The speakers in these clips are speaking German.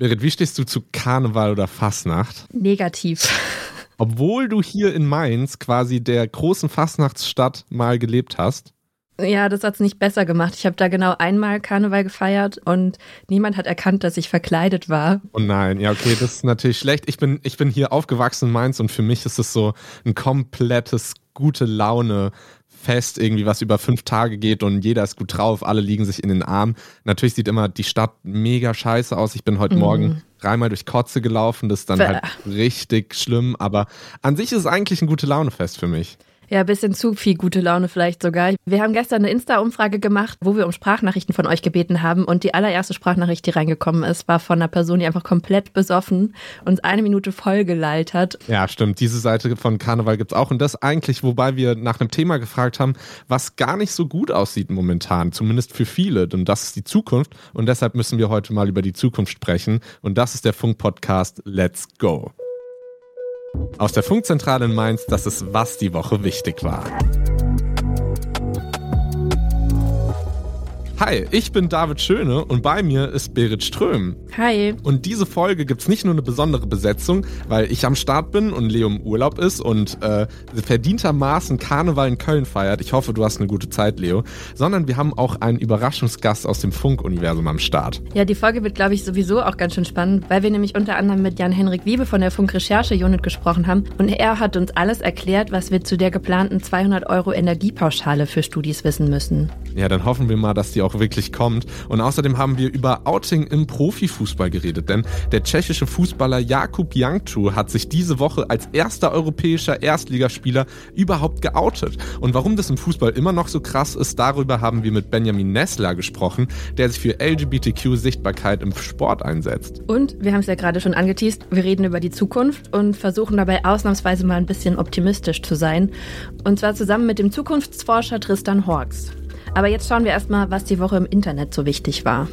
Berit, wie stehst du zu Karneval oder Fastnacht? Negativ. Obwohl du hier in Mainz quasi der großen Fastnachtsstadt mal gelebt hast. Ja, das hat es nicht besser gemacht. Ich habe da genau einmal Karneval gefeiert und niemand hat erkannt, dass ich verkleidet war. Oh nein, ja, okay, das ist natürlich schlecht. Ich bin, ich bin hier aufgewachsen in Mainz und für mich ist es so ein komplettes gute Laune Fest, irgendwie was über fünf Tage geht und jeder ist gut drauf, alle liegen sich in den Arm. Natürlich sieht immer die Stadt mega scheiße aus. Ich bin heute mhm. Morgen dreimal durch Kotze gelaufen, das ist dann Bäh. halt richtig schlimm, aber an sich ist es eigentlich ein gute Launefest für mich. Ja, ein bisschen zu viel gute Laune vielleicht sogar. Wir haben gestern eine Insta-Umfrage gemacht, wo wir um Sprachnachrichten von euch gebeten haben. Und die allererste Sprachnachricht, die reingekommen ist, war von einer Person, die einfach komplett besoffen uns eine Minute voll gelallt hat. Ja, stimmt. Diese Seite von Karneval gibt es auch. Und das eigentlich, wobei wir nach einem Thema gefragt haben, was gar nicht so gut aussieht momentan, zumindest für viele. Und das ist die Zukunft. Und deshalb müssen wir heute mal über die Zukunft sprechen. Und das ist der Funk-Podcast Let's Go. Aus der Funkzentrale in Mainz, das ist, was die Woche wichtig war. Hi, ich bin David Schöne und bei mir ist Berit Ström. Hi. Und diese Folge gibt es nicht nur eine besondere Besetzung, weil ich am Start bin und Leo im Urlaub ist und äh, verdientermaßen Karneval in Köln feiert. Ich hoffe, du hast eine gute Zeit, Leo. Sondern wir haben auch einen Überraschungsgast aus dem Funk-Universum am Start. Ja, die Folge wird, glaube ich, sowieso auch ganz schön spannend, weil wir nämlich unter anderem mit Jan-Henrik Wiebe von der Funk-Recherche-Unit gesprochen haben. Und er hat uns alles erklärt, was wir zu der geplanten 200 Euro Energiepauschale für Studis wissen müssen. Ja, dann hoffen wir mal, dass die auch auch wirklich kommt. Und außerdem haben wir über Outing im Profifußball geredet, denn der tschechische Fußballer Jakub Janktu hat sich diese Woche als erster europäischer Erstligaspieler überhaupt geoutet. Und warum das im Fußball immer noch so krass ist, darüber haben wir mit Benjamin Nessler gesprochen, der sich für LGBTQ-Sichtbarkeit im Sport einsetzt. Und wir haben es ja gerade schon angeteased, wir reden über die Zukunft und versuchen dabei ausnahmsweise mal ein bisschen optimistisch zu sein. Und zwar zusammen mit dem Zukunftsforscher Tristan Horks. Aber jetzt schauen wir erstmal, was die Woche im Internet so wichtig war.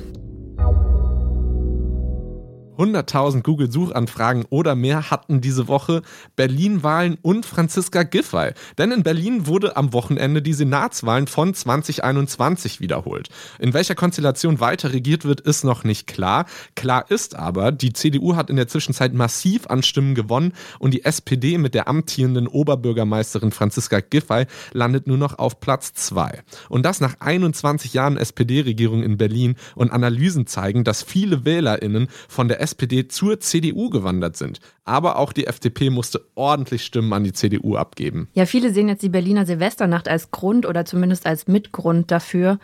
100.000 Google-Suchanfragen oder mehr hatten diese Woche Berlin-Wahlen und Franziska Giffey. Denn in Berlin wurde am Wochenende die Senatswahlen von 2021 wiederholt. In welcher Konstellation weiter regiert wird, ist noch nicht klar. Klar ist aber, die CDU hat in der Zwischenzeit massiv an Stimmen gewonnen und die SPD mit der amtierenden Oberbürgermeisterin Franziska Giffey landet nur noch auf Platz 2. Und das nach 21 Jahren SPD-Regierung in Berlin und Analysen zeigen, dass viele WählerInnen von der SPD zur CDU gewandert sind. Aber auch die FDP musste ordentlich Stimmen an die CDU abgeben. Ja, viele sehen jetzt die Berliner Silvesternacht als Grund oder zumindest als Mitgrund dafür.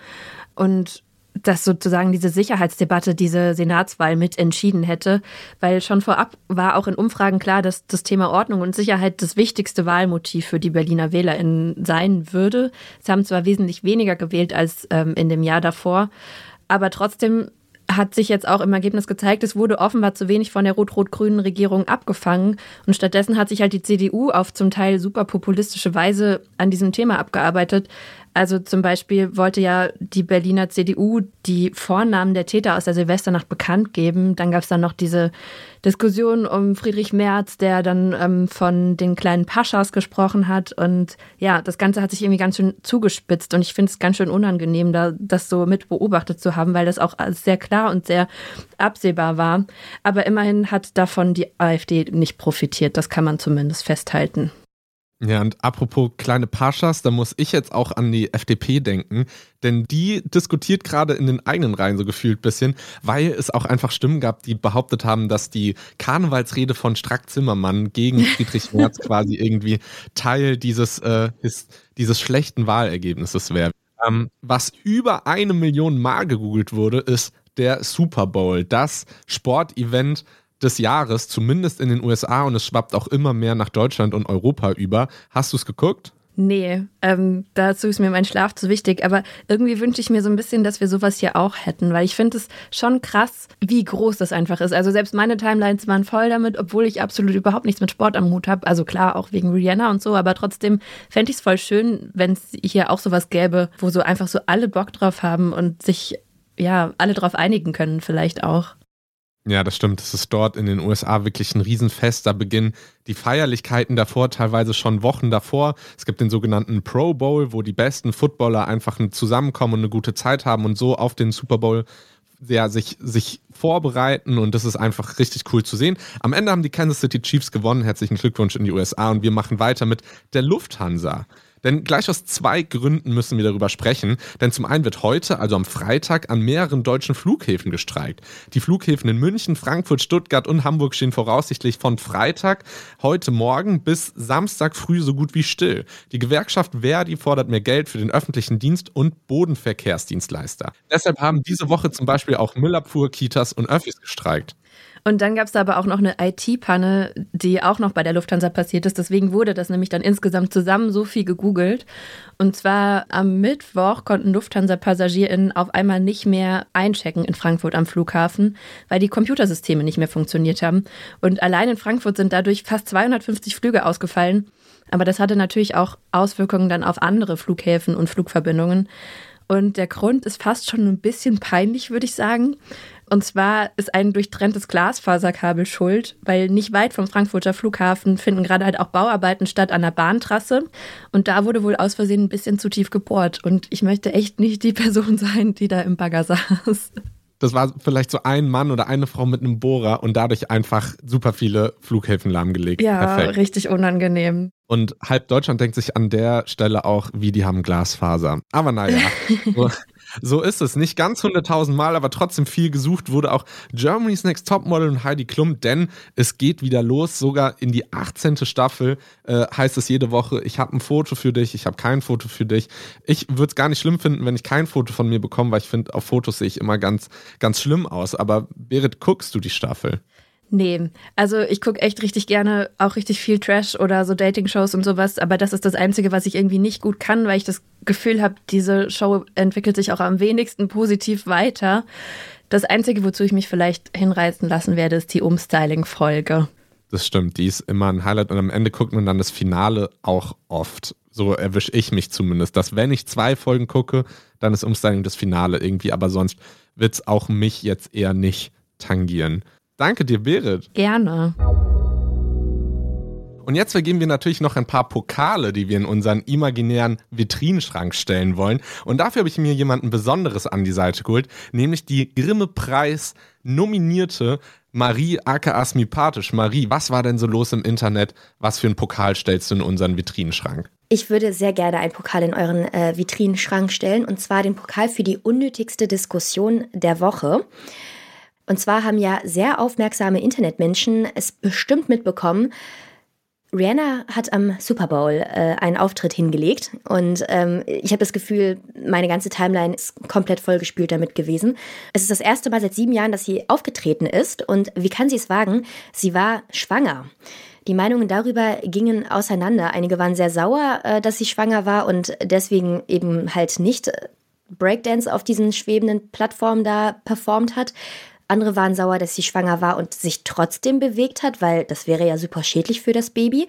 Und dass sozusagen diese Sicherheitsdebatte diese Senatswahl mit entschieden hätte, weil schon vorab war auch in Umfragen klar, dass das Thema Ordnung und Sicherheit das wichtigste Wahlmotiv für die Berliner WählerInnen sein würde. Sie haben zwar wesentlich weniger gewählt als ähm, in dem Jahr davor, aber trotzdem hat sich jetzt auch im Ergebnis gezeigt, es wurde offenbar zu wenig von der rot-rot-grünen Regierung abgefangen und stattdessen hat sich halt die CDU auf zum Teil super populistische Weise an diesem Thema abgearbeitet. Also zum Beispiel wollte ja die Berliner CDU die Vornamen der Täter aus der Silvesternacht bekannt geben. Dann gab es dann noch diese Diskussion um Friedrich Merz, der dann ähm, von den kleinen Paschas gesprochen hat. Und ja, das Ganze hat sich irgendwie ganz schön zugespitzt. Und ich finde es ganz schön unangenehm, da das so mit beobachtet zu haben, weil das auch sehr klar und sehr absehbar war. Aber immerhin hat davon die AfD nicht profitiert. Das kann man zumindest festhalten. Ja, und apropos kleine Paschas, da muss ich jetzt auch an die FDP denken, denn die diskutiert gerade in den eigenen Reihen so gefühlt ein bisschen, weil es auch einfach Stimmen gab, die behauptet haben, dass die Karnevalsrede von Strack Zimmermann gegen Friedrich Merz quasi irgendwie Teil dieses, äh, ist, dieses schlechten Wahlergebnisses wäre. Ähm, was über eine Million Mal gegoogelt wurde, ist der Super Bowl, das Sportevent, des Jahres, zumindest in den USA und es schwappt auch immer mehr nach Deutschland und Europa über. Hast du es geguckt? Nee, ähm, dazu ist mir mein Schlaf zu wichtig. Aber irgendwie wünsche ich mir so ein bisschen, dass wir sowas hier auch hätten, weil ich finde es schon krass, wie groß das einfach ist. Also selbst meine Timelines waren voll damit, obwohl ich absolut überhaupt nichts mit Sport am Hut habe. Also klar, auch wegen Rihanna und so, aber trotzdem fände ich es voll schön, wenn es hier auch sowas gäbe, wo so einfach so alle Bock drauf haben und sich ja alle drauf einigen können, vielleicht auch. Ja, das stimmt. Es ist dort in den USA wirklich ein Riesenfest. Da beginnen die Feierlichkeiten davor, teilweise schon Wochen davor. Es gibt den sogenannten Pro Bowl, wo die besten Footballer einfach zusammenkommen und eine gute Zeit haben und so auf den Super Bowl sehr sich, sich vorbereiten und das ist einfach richtig cool zu sehen. Am Ende haben die Kansas City Chiefs gewonnen. Herzlichen Glückwunsch in die USA und wir machen weiter mit der Lufthansa. Denn gleich aus zwei Gründen müssen wir darüber sprechen. Denn zum einen wird heute, also am Freitag, an mehreren deutschen Flughäfen gestreikt. Die Flughäfen in München, Frankfurt, Stuttgart und Hamburg stehen voraussichtlich von Freitag heute Morgen bis Samstag früh so gut wie still. Die Gewerkschaft Verdi fordert mehr Geld für den öffentlichen Dienst und Bodenverkehrsdienstleister. Deshalb haben diese Woche zum Beispiel auch Müllabfuhr, Kitas und Öffis gestreikt. Und dann gab es da aber auch noch eine IT-Panne, die auch noch bei der Lufthansa passiert ist. Deswegen wurde das nämlich dann insgesamt zusammen so viel gegoogelt. Und zwar am Mittwoch konnten Lufthansa-PassagierInnen auf einmal nicht mehr einchecken in Frankfurt am Flughafen, weil die Computersysteme nicht mehr funktioniert haben. Und allein in Frankfurt sind dadurch fast 250 Flüge ausgefallen. Aber das hatte natürlich auch Auswirkungen dann auf andere Flughäfen und Flugverbindungen. Und der Grund ist fast schon ein bisschen peinlich, würde ich sagen. Und zwar ist ein durchtrenntes Glasfaserkabel schuld, weil nicht weit vom Frankfurter Flughafen finden gerade halt auch Bauarbeiten statt an der Bahntrasse. Und da wurde wohl aus Versehen ein bisschen zu tief gebohrt. Und ich möchte echt nicht die Person sein, die da im Bagger saß. Das war vielleicht so ein Mann oder eine Frau mit einem Bohrer und dadurch einfach super viele Flughäfen lahmgelegt. Ja, Perfekt. richtig unangenehm. Und halb Deutschland denkt sich an der Stelle auch, wie die haben Glasfaser. Aber naja, so, so ist es. Nicht ganz 100.000 Mal, aber trotzdem viel gesucht wurde auch Germany's Next Topmodel und Heidi Klum, denn es geht wieder los. Sogar in die 18. Staffel äh, heißt es jede Woche, ich habe ein Foto für dich, ich habe kein Foto für dich. Ich würde es gar nicht schlimm finden, wenn ich kein Foto von mir bekomme, weil ich finde, auf Fotos sehe ich immer ganz, ganz schlimm aus. Aber Berit, guckst du die Staffel? Nee, also ich gucke echt richtig gerne auch richtig viel Trash oder so Dating-Shows und sowas, aber das ist das Einzige, was ich irgendwie nicht gut kann, weil ich das Gefühl habe, diese Show entwickelt sich auch am wenigsten positiv weiter. Das Einzige, wozu ich mich vielleicht hinreißen lassen werde, ist die Umstyling-Folge. Das stimmt, die ist immer ein Highlight und am Ende guckt man dann das Finale auch oft. So erwische ich mich zumindest, dass wenn ich zwei Folgen gucke, dann ist Umstyling das Finale irgendwie, aber sonst wird es auch mich jetzt eher nicht tangieren. Danke dir, Berit. Gerne. Und jetzt vergeben wir natürlich noch ein paar Pokale, die wir in unseren imaginären Vitrinenschrank stellen wollen. Und dafür habe ich mir jemanden Besonderes an die Seite geholt, nämlich die Grimme-Preis nominierte Marie aka Asmipathisch. Marie, was war denn so los im Internet? Was für einen Pokal stellst du in unseren Vitrinenschrank? Ich würde sehr gerne einen Pokal in euren äh, Vitrinenschrank stellen, und zwar den Pokal für die unnötigste Diskussion der Woche. Und zwar haben ja sehr aufmerksame Internetmenschen es bestimmt mitbekommen. Rihanna hat am Super Bowl äh, einen Auftritt hingelegt und ähm, ich habe das Gefühl, meine ganze Timeline ist komplett vollgespült damit gewesen. Es ist das erste Mal seit sieben Jahren, dass sie aufgetreten ist und wie kann sie es wagen? Sie war schwanger. Die Meinungen darüber gingen auseinander. Einige waren sehr sauer, äh, dass sie schwanger war und deswegen eben halt nicht Breakdance auf diesen schwebenden Plattformen da performt hat. Andere waren sauer, dass sie schwanger war und sich trotzdem bewegt hat, weil das wäre ja super schädlich für das Baby.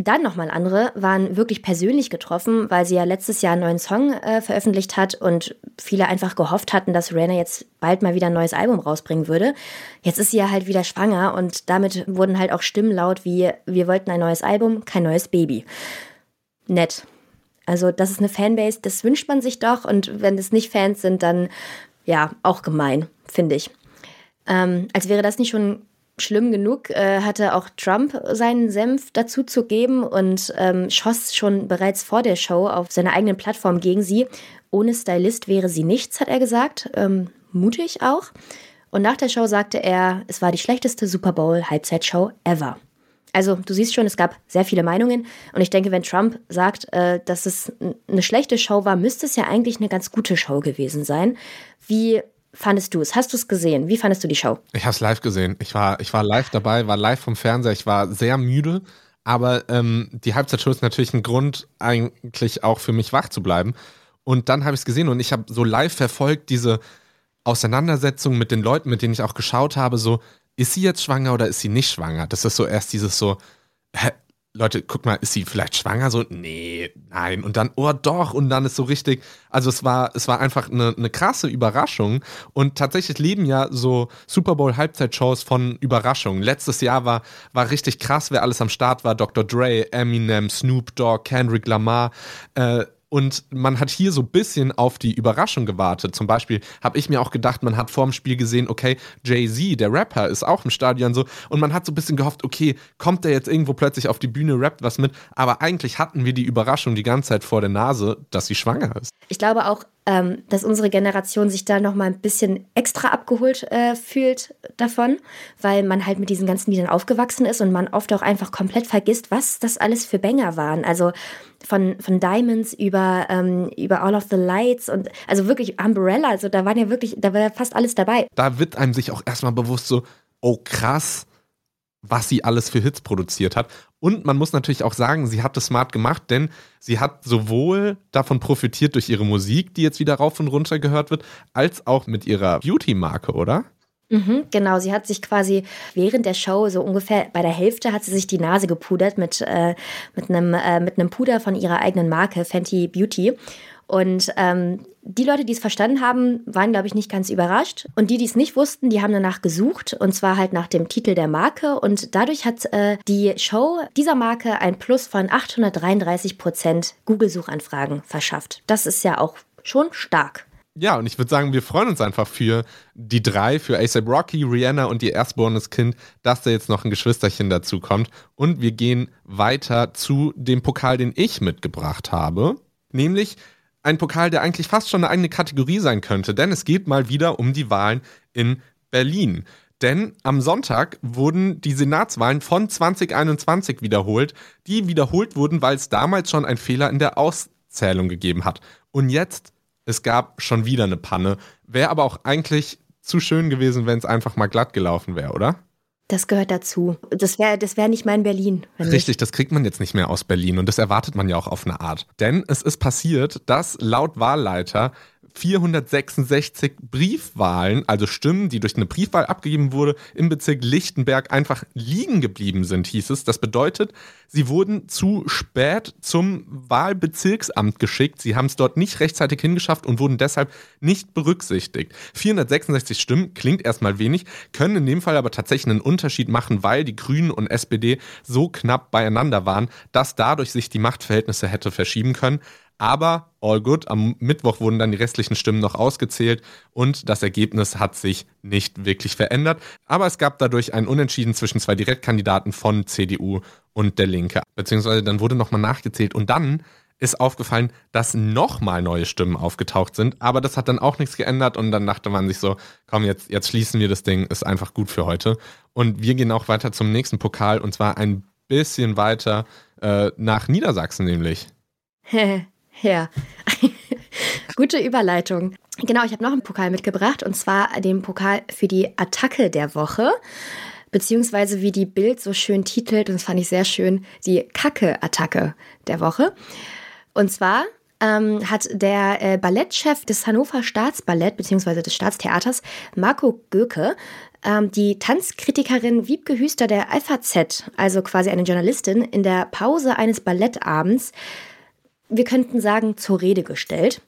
Dann nochmal andere waren wirklich persönlich getroffen, weil sie ja letztes Jahr einen neuen Song äh, veröffentlicht hat und viele einfach gehofft hatten, dass Rihanna jetzt bald mal wieder ein neues Album rausbringen würde. Jetzt ist sie ja halt wieder schwanger und damit wurden halt auch Stimmen laut wie, wir wollten ein neues Album, kein neues Baby. Nett. Also das ist eine Fanbase, das wünscht man sich doch und wenn es nicht Fans sind, dann ja, auch gemein, finde ich. Ähm, als wäre das nicht schon schlimm genug, äh, hatte auch Trump seinen Senf dazu zu geben und ähm, schoss schon bereits vor der Show auf seiner eigenen Plattform gegen sie. Ohne Stylist wäre sie nichts, hat er gesagt. Ähm, mutig auch. Und nach der Show sagte er, es war die schlechteste Super Bowl-Halbzeitshow ever. Also du siehst schon, es gab sehr viele Meinungen und ich denke, wenn Trump sagt, äh, dass es eine schlechte Show war, müsste es ja eigentlich eine ganz gute Show gewesen sein. Wie fandest du es? Hast du es gesehen? Wie fandest du die Show? Ich habe es live gesehen. Ich war, ich war live dabei, war live vom Fernseher. Ich war sehr müde, aber ähm, die Halbzeitshow ist natürlich ein Grund, eigentlich auch für mich wach zu bleiben. Und dann habe ich es gesehen und ich habe so live verfolgt diese Auseinandersetzung mit den Leuten, mit denen ich auch geschaut habe, so, ist sie jetzt schwanger oder ist sie nicht schwanger? Das ist so erst dieses so, hä, Leute, guck mal, ist sie vielleicht schwanger? So, nee, nein. Und dann, oh doch. Und dann ist so richtig, also es war, es war einfach eine, eine krasse Überraschung. Und tatsächlich leben ja so Super Bowl Halbzeitshows von Überraschungen. Letztes Jahr war, war richtig krass, wer alles am Start war. Dr. Dre, Eminem, Snoop Dogg, Kendrick Lamar. Äh, Und man hat hier so ein bisschen auf die Überraschung gewartet. Zum Beispiel habe ich mir auch gedacht, man hat vor dem Spiel gesehen, okay, Jay-Z, der Rapper, ist auch im Stadion so. Und man hat so ein bisschen gehofft, okay, kommt der jetzt irgendwo plötzlich auf die Bühne, rappt was mit. Aber eigentlich hatten wir die Überraschung die ganze Zeit vor der Nase, dass sie schwanger ist. Ich glaube auch, ähm, dass unsere Generation sich da noch mal ein bisschen extra abgeholt äh, fühlt davon, weil man halt mit diesen ganzen Liedern aufgewachsen ist und man oft auch einfach komplett vergisst, was das alles für Banger waren. Also von, von Diamonds über, ähm, über All of the Lights und also wirklich Umbrella, also da waren ja wirklich, da war ja fast alles dabei. Da wird einem sich auch erstmal bewusst so, oh krass, was sie alles für Hits produziert hat. Und man muss natürlich auch sagen, sie hat das smart gemacht, denn sie hat sowohl davon profitiert durch ihre Musik, die jetzt wieder rauf und runter gehört wird, als auch mit ihrer Beauty-Marke, oder? Mhm, genau, sie hat sich quasi während der Show, so ungefähr bei der Hälfte, hat sie sich die Nase gepudert mit, äh, mit, einem, äh, mit einem Puder von ihrer eigenen Marke, Fenty Beauty. Und ähm, die Leute, die es verstanden haben, waren, glaube ich, nicht ganz überrascht. Und die, die es nicht wussten, die haben danach gesucht. Und zwar halt nach dem Titel der Marke. Und dadurch hat äh, die Show dieser Marke ein Plus von 833 Prozent Google-Suchanfragen verschafft. Das ist ja auch schon stark. Ja, und ich würde sagen, wir freuen uns einfach für die drei, für ASAP Rocky, Rihanna und ihr erstgeborenes Kind, dass da jetzt noch ein Geschwisterchen dazu kommt. Und wir gehen weiter zu dem Pokal, den ich mitgebracht habe. Nämlich ein Pokal, der eigentlich fast schon eine eigene Kategorie sein könnte, denn es geht mal wieder um die Wahlen in Berlin. Denn am Sonntag wurden die Senatswahlen von 2021 wiederholt, die wiederholt wurden, weil es damals schon einen Fehler in der Auszählung gegeben hat. Und jetzt, es gab schon wieder eine Panne. Wäre aber auch eigentlich zu schön gewesen, wenn es einfach mal glatt gelaufen wäre, oder? Das gehört dazu. Das wäre das wär nicht mein Berlin. Richtig, das kriegt man jetzt nicht mehr aus Berlin und das erwartet man ja auch auf eine Art. Denn es ist passiert, dass laut Wahlleiter 466 Briefwahlen, also Stimmen, die durch eine Briefwahl abgegeben wurde, im Bezirk Lichtenberg einfach liegen geblieben sind, hieß es. Das bedeutet, sie wurden zu spät zum Wahlbezirksamt geschickt. Sie haben es dort nicht rechtzeitig hingeschafft und wurden deshalb nicht berücksichtigt. 466 Stimmen klingt erstmal wenig, können in dem Fall aber tatsächlich einen Unterschied machen, weil die Grünen und SPD so knapp beieinander waren, dass dadurch sich die Machtverhältnisse hätte verschieben können. Aber all good. Am Mittwoch wurden dann die restlichen Stimmen noch ausgezählt und das Ergebnis hat sich nicht wirklich verändert. Aber es gab dadurch ein Unentschieden zwischen zwei Direktkandidaten von CDU und der Linke. Beziehungsweise dann wurde nochmal nachgezählt und dann ist aufgefallen, dass nochmal neue Stimmen aufgetaucht sind. Aber das hat dann auch nichts geändert und dann dachte man sich so, komm, jetzt, jetzt schließen wir das Ding, ist einfach gut für heute. Und wir gehen auch weiter zum nächsten Pokal und zwar ein bisschen weiter äh, nach Niedersachsen nämlich. Ja, gute Überleitung. Genau, ich habe noch einen Pokal mitgebracht und zwar den Pokal für die Attacke der Woche. Beziehungsweise wie die Bild so schön titelt, und das fand ich sehr schön, die Kacke-Attacke der Woche. Und zwar ähm, hat der äh, Ballettchef des Hannover Staatsballett beziehungsweise des Staatstheaters, Marco Göke, ähm, die Tanzkritikerin Wiebke Hüster der FAZ, also quasi eine Journalistin, in der Pause eines Ballettabends wir könnten sagen, zur Rede gestellt.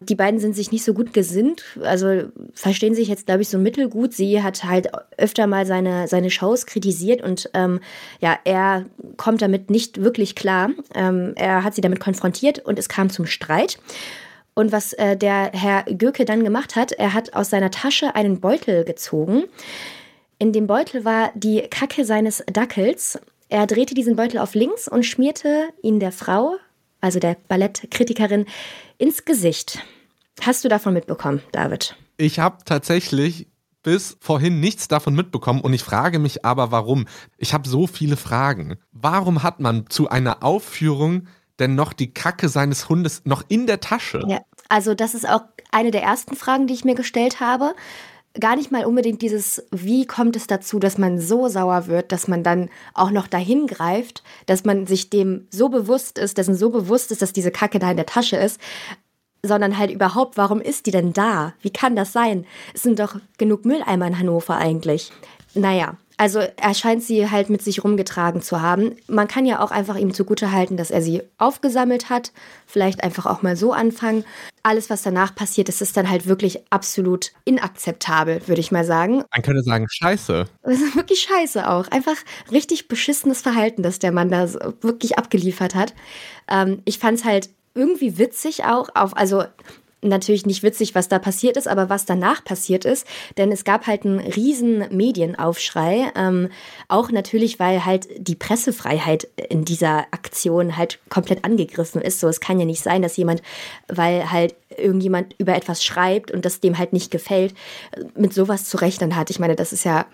Die beiden sind sich nicht so gut gesinnt, also verstehen sich jetzt, glaube ich, so mittelgut. Sie hat halt öfter mal seine, seine Shows kritisiert und ähm, ja, er kommt damit nicht wirklich klar. Ähm, er hat sie damit konfrontiert und es kam zum Streit. Und was äh, der Herr Göke dann gemacht hat, er hat aus seiner Tasche einen Beutel gezogen. In dem Beutel war die Kacke seines Dackels. Er drehte diesen Beutel auf links und schmierte ihn der Frau also der Ballettkritikerin, ins Gesicht. Hast du davon mitbekommen, David? Ich habe tatsächlich bis vorhin nichts davon mitbekommen und ich frage mich aber, warum. Ich habe so viele Fragen. Warum hat man zu einer Aufführung denn noch die Kacke seines Hundes noch in der Tasche? Ja, also das ist auch eine der ersten Fragen, die ich mir gestellt habe gar nicht mal unbedingt dieses, wie kommt es dazu, dass man so sauer wird, dass man dann auch noch dahin greift, dass man sich dem so bewusst ist, dessen so bewusst ist, dass diese Kacke da in der Tasche ist, sondern halt überhaupt, warum ist die denn da? Wie kann das sein? Es sind doch genug Mülleimer in Hannover eigentlich. Naja, also er scheint sie halt mit sich rumgetragen zu haben. Man kann ja auch einfach ihm zugutehalten, dass er sie aufgesammelt hat. Vielleicht einfach auch mal so anfangen. Alles, was danach passiert, das ist dann halt wirklich absolut inakzeptabel, würde ich mal sagen. Man könnte sagen, scheiße. Das ist wirklich scheiße auch. Einfach richtig beschissenes Verhalten, das der Mann da wirklich abgeliefert hat. Ähm, ich fand es halt irgendwie witzig auch auf, also natürlich nicht witzig, was da passiert ist, aber was danach passiert ist. Denn es gab halt einen riesen Medienaufschrei. Ähm, auch natürlich, weil halt die Pressefreiheit in dieser Aktion halt komplett angegriffen ist. So, es kann ja nicht sein, dass jemand, weil halt irgendjemand über etwas schreibt und das dem halt nicht gefällt, mit sowas zu rechnen hat. Ich meine, das ist ja,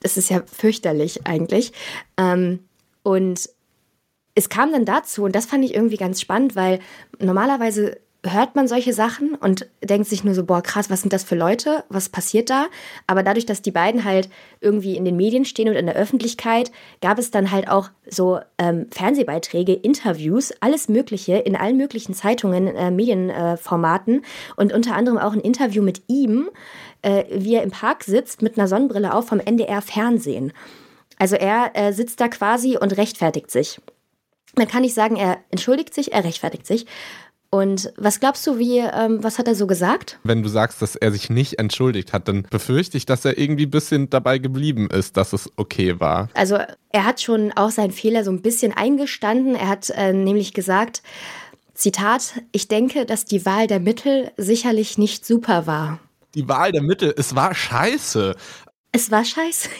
das ist ja fürchterlich eigentlich. Ähm, und es kam dann dazu, und das fand ich irgendwie ganz spannend, weil normalerweise hört man solche Sachen und denkt sich nur so, boah, krass, was sind das für Leute? Was passiert da? Aber dadurch, dass die beiden halt irgendwie in den Medien stehen und in der Öffentlichkeit, gab es dann halt auch so ähm, Fernsehbeiträge, Interviews, alles Mögliche in allen möglichen Zeitungen, äh, Medienformaten äh, und unter anderem auch ein Interview mit ihm, äh, wie er im Park sitzt mit einer Sonnenbrille auf vom NDR Fernsehen. Also er äh, sitzt da quasi und rechtfertigt sich. Man kann nicht sagen, er entschuldigt sich, er rechtfertigt sich. Und was glaubst du, wie, ähm, was hat er so gesagt? Wenn du sagst, dass er sich nicht entschuldigt hat, dann befürchte ich, dass er irgendwie ein bisschen dabei geblieben ist, dass es okay war. Also er hat schon auch seinen Fehler so ein bisschen eingestanden. Er hat äh, nämlich gesagt, Zitat, ich denke, dass die Wahl der Mittel sicherlich nicht super war. Die Wahl der Mittel, es war scheiße. Es war scheiße.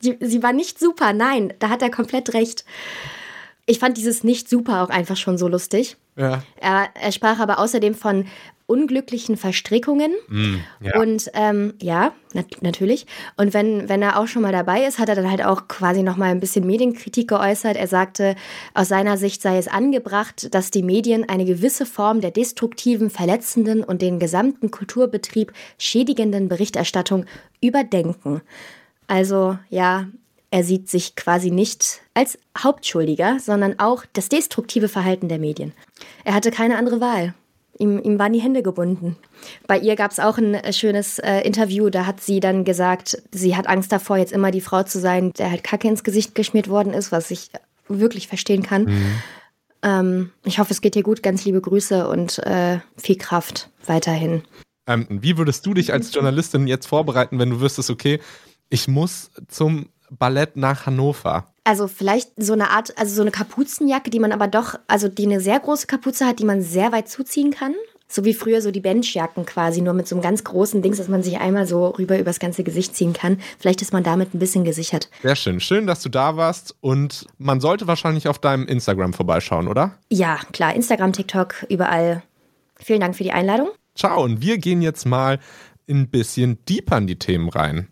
Sie war nicht super, nein, da hat er komplett recht. Ich fand dieses nicht super auch einfach schon so lustig. Ja. Er, er sprach aber außerdem von unglücklichen Verstrickungen. Mm, ja. Und ähm, ja, nat natürlich. Und wenn, wenn er auch schon mal dabei ist, hat er dann halt auch quasi noch mal ein bisschen Medienkritik geäußert. Er sagte, aus seiner Sicht sei es angebracht, dass die Medien eine gewisse Form der destruktiven, verletzenden und den gesamten Kulturbetrieb schädigenden Berichterstattung überdenken. Also ja, er sieht sich quasi nicht als Hauptschuldiger, sondern auch das destruktive Verhalten der Medien. Er hatte keine andere Wahl. Ihm, ihm waren die Hände gebunden. Bei ihr gab es auch ein äh, schönes äh, Interview, da hat sie dann gesagt, sie hat Angst davor, jetzt immer die Frau zu sein, der halt Kacke ins Gesicht geschmiert worden ist, was ich wirklich verstehen kann. Mhm. Ähm, ich hoffe, es geht dir gut. Ganz liebe Grüße und äh, viel Kraft weiterhin. Ähm, wie würdest du dich als Journalistin jetzt vorbereiten, wenn du wüsstest, okay, ich muss zum Ballett nach Hannover. Also vielleicht so eine Art, also so eine Kapuzenjacke, die man aber doch, also die eine sehr große Kapuze hat, die man sehr weit zuziehen kann. So wie früher so die Benchjacken quasi, nur mit so einem ganz großen Dings, dass man sich einmal so rüber übers ganze Gesicht ziehen kann. Vielleicht ist man damit ein bisschen gesichert. Sehr schön. Schön, dass du da warst und man sollte wahrscheinlich auf deinem Instagram vorbeischauen, oder? Ja, klar. Instagram, TikTok, überall. Vielen Dank für die Einladung. Ciao und wir gehen jetzt mal ein bisschen deeper in die Themen rein.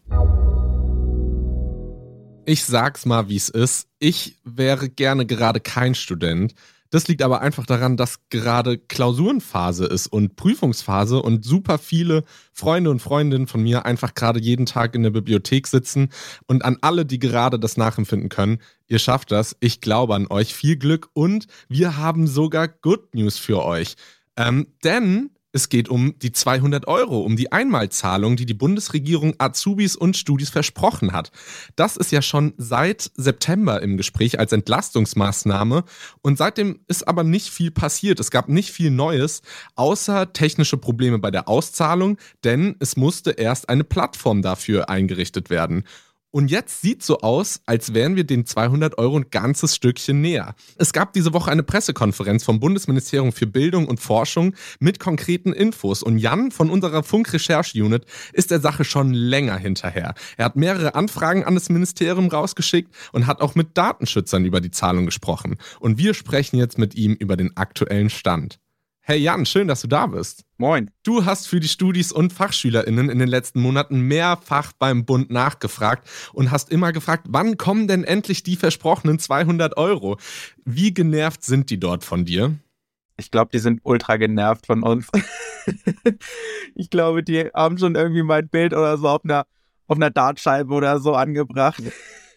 Ich sag's mal, wie es ist. Ich wäre gerne gerade kein Student. Das liegt aber einfach daran, dass gerade Klausurenphase ist und Prüfungsphase und super viele Freunde und Freundinnen von mir einfach gerade jeden Tag in der Bibliothek sitzen. Und an alle, die gerade das nachempfinden können, ihr schafft das. Ich glaube an euch. Viel Glück und wir haben sogar Good News für euch. Ähm, denn es geht um die 200 Euro, um die Einmalzahlung, die die Bundesregierung Azubis und Studis versprochen hat. Das ist ja schon seit September im Gespräch als Entlastungsmaßnahme und seitdem ist aber nicht viel passiert. Es gab nicht viel Neues, außer technische Probleme bei der Auszahlung, denn es musste erst eine Plattform dafür eingerichtet werden. Und jetzt sieht so aus, als wären wir den 200 Euro ein ganzes Stückchen näher. Es gab diese Woche eine Pressekonferenz vom Bundesministerium für Bildung und Forschung mit konkreten Infos. Und Jan von unserer Funk-Recherche-Unit ist der Sache schon länger hinterher. Er hat mehrere Anfragen an das Ministerium rausgeschickt und hat auch mit Datenschützern über die Zahlung gesprochen. Und wir sprechen jetzt mit ihm über den aktuellen Stand. Hey Jan, schön, dass du da bist. Moin. Du hast für die Studis und FachschülerInnen in den letzten Monaten mehrfach beim Bund nachgefragt und hast immer gefragt, wann kommen denn endlich die versprochenen 200 Euro? Wie genervt sind die dort von dir? Ich glaube, die sind ultra genervt von uns. ich glaube, die haben schon irgendwie mein Bild oder so auf einer, auf einer Dartscheibe oder so angebracht.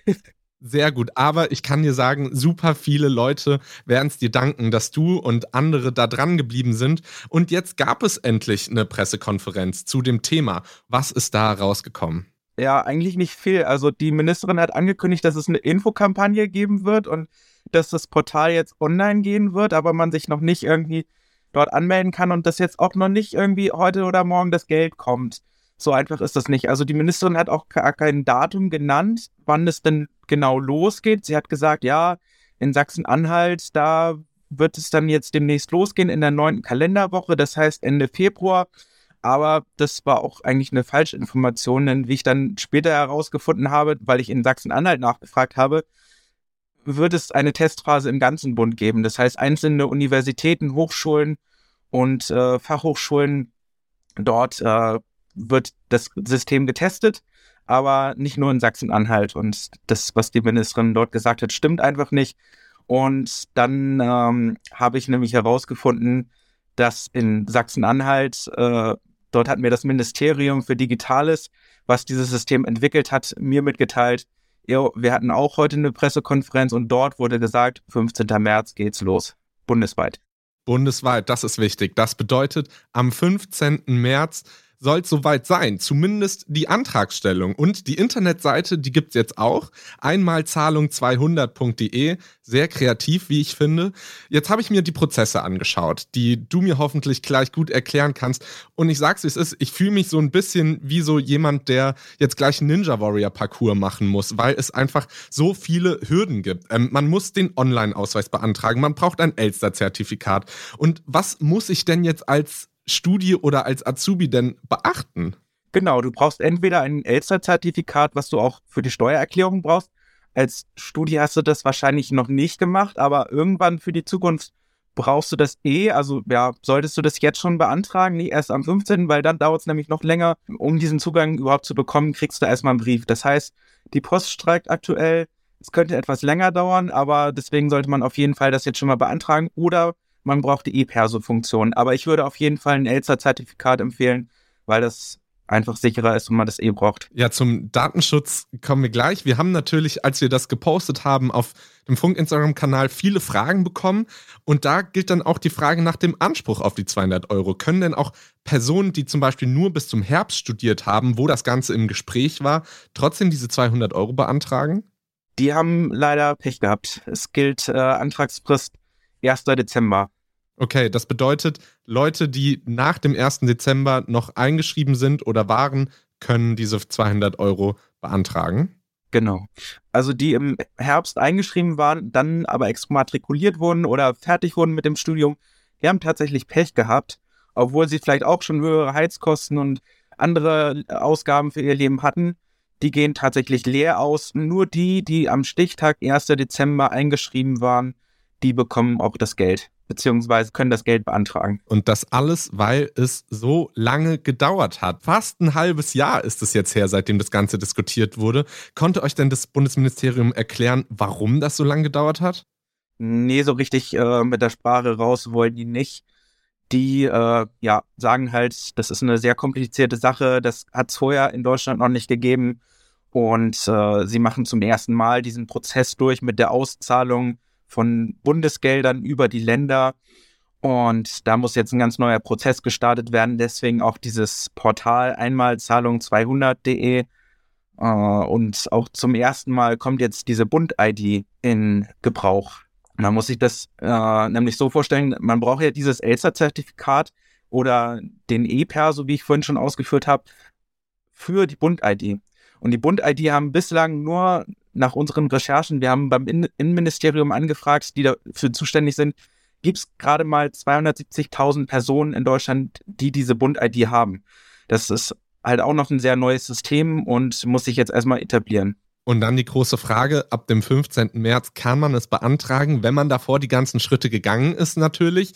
Sehr gut, aber ich kann dir sagen, super viele Leute werden es dir danken, dass du und andere da dran geblieben sind. Und jetzt gab es endlich eine Pressekonferenz zu dem Thema. Was ist da rausgekommen? Ja, eigentlich nicht viel. Also die Ministerin hat angekündigt, dass es eine Infokampagne geben wird und dass das Portal jetzt online gehen wird, aber man sich noch nicht irgendwie dort anmelden kann und dass jetzt auch noch nicht irgendwie heute oder morgen das Geld kommt. So einfach ist das nicht. Also die Ministerin hat auch kein Datum genannt, wann es denn genau losgeht. Sie hat gesagt, ja, in Sachsen-Anhalt, da wird es dann jetzt demnächst losgehen in der neunten Kalenderwoche, das heißt Ende Februar. Aber das war auch eigentlich eine Falschinformation, denn wie ich dann später herausgefunden habe, weil ich in Sachsen-Anhalt nachgefragt habe, wird es eine Testphase im ganzen Bund geben. Das heißt, einzelne Universitäten, Hochschulen und äh, Fachhochschulen, dort äh, wird das System getestet, aber nicht nur in Sachsen-Anhalt. Und das, was die Ministerin dort gesagt hat, stimmt einfach nicht. Und dann ähm, habe ich nämlich herausgefunden, dass in Sachsen-Anhalt, äh, dort hat mir das Ministerium für Digitales, was dieses System entwickelt hat, mir mitgeteilt, wir hatten auch heute eine Pressekonferenz und dort wurde gesagt, 15. März geht's los, bundesweit. Bundesweit, das ist wichtig. Das bedeutet, am 15. März soll es soweit sein. Zumindest die Antragstellung. Und die Internetseite, die gibt es jetzt auch. Einmalzahlung200.de. Sehr kreativ, wie ich finde. Jetzt habe ich mir die Prozesse angeschaut, die du mir hoffentlich gleich gut erklären kannst. Und ich sag's, wie es ist. Ich fühle mich so ein bisschen wie so jemand, der jetzt gleich Ninja Warrior Parcours machen muss, weil es einfach so viele Hürden gibt. Ähm, man muss den Online-Ausweis beantragen. Man braucht ein Elster-Zertifikat. Und was muss ich denn jetzt als Studie oder als Azubi denn beachten? Genau, du brauchst entweder ein Elster-Zertifikat, was du auch für die Steuererklärung brauchst. Als Studie hast du das wahrscheinlich noch nicht gemacht, aber irgendwann für die Zukunft brauchst du das eh. Also ja, solltest du das jetzt schon beantragen, nicht erst am 15., weil dann dauert es nämlich noch länger. Um diesen Zugang überhaupt zu bekommen, kriegst du erstmal einen Brief. Das heißt, die Post streikt aktuell. Es könnte etwas länger dauern, aber deswegen sollte man auf jeden Fall das jetzt schon mal beantragen oder man braucht die E-Perso-Funktion. Aber ich würde auf jeden Fall ein Elster-Zertifikat empfehlen, weil das einfach sicherer ist und man das eh braucht. Ja, zum Datenschutz kommen wir gleich. Wir haben natürlich, als wir das gepostet haben auf dem Funk-Instagram-Kanal, viele Fragen bekommen. Und da gilt dann auch die Frage nach dem Anspruch auf die 200 Euro. Können denn auch Personen, die zum Beispiel nur bis zum Herbst studiert haben, wo das Ganze im Gespräch war, trotzdem diese 200 Euro beantragen? Die haben leider Pech gehabt. Es gilt äh, Antragsfrist 1. Dezember. Okay, das bedeutet, Leute, die nach dem 1. Dezember noch eingeschrieben sind oder waren, können diese 200 Euro beantragen. Genau. Also die im Herbst eingeschrieben waren, dann aber exmatrikuliert wurden oder fertig wurden mit dem Studium, die haben tatsächlich Pech gehabt, obwohl sie vielleicht auch schon höhere Heizkosten und andere Ausgaben für ihr Leben hatten. Die gehen tatsächlich leer aus. Nur die, die am Stichtag 1. Dezember eingeschrieben waren, die bekommen auch das Geld beziehungsweise können das Geld beantragen. Und das alles, weil es so lange gedauert hat. Fast ein halbes Jahr ist es jetzt her, seitdem das Ganze diskutiert wurde. Konnte euch denn das Bundesministerium erklären, warum das so lange gedauert hat? Nee, so richtig äh, mit der Sprache raus wollen die nicht. Die äh, ja, sagen halt, das ist eine sehr komplizierte Sache, das hat es vorher in Deutschland noch nicht gegeben. Und äh, sie machen zum ersten Mal diesen Prozess durch mit der Auszahlung von Bundesgeldern über die Länder. Und da muss jetzt ein ganz neuer Prozess gestartet werden. Deswegen auch dieses Portal einmalzahlung200.de. Äh, und auch zum ersten Mal kommt jetzt diese Bund-ID in Gebrauch. Man muss sich das äh, nämlich so vorstellen, man braucht ja dieses Elster-Zertifikat oder den E-Per, so wie ich vorhin schon ausgeführt habe, für die Bund-ID. Und die Bund-ID haben bislang nur nach unseren Recherchen, wir haben beim Innenministerium angefragt, die dafür zuständig sind, gibt es gerade mal 270.000 Personen in Deutschland, die diese Bund-ID haben. Das ist halt auch noch ein sehr neues System und muss sich jetzt erstmal etablieren. Und dann die große Frage, ab dem 15. März kann man es beantragen, wenn man davor die ganzen Schritte gegangen ist natürlich.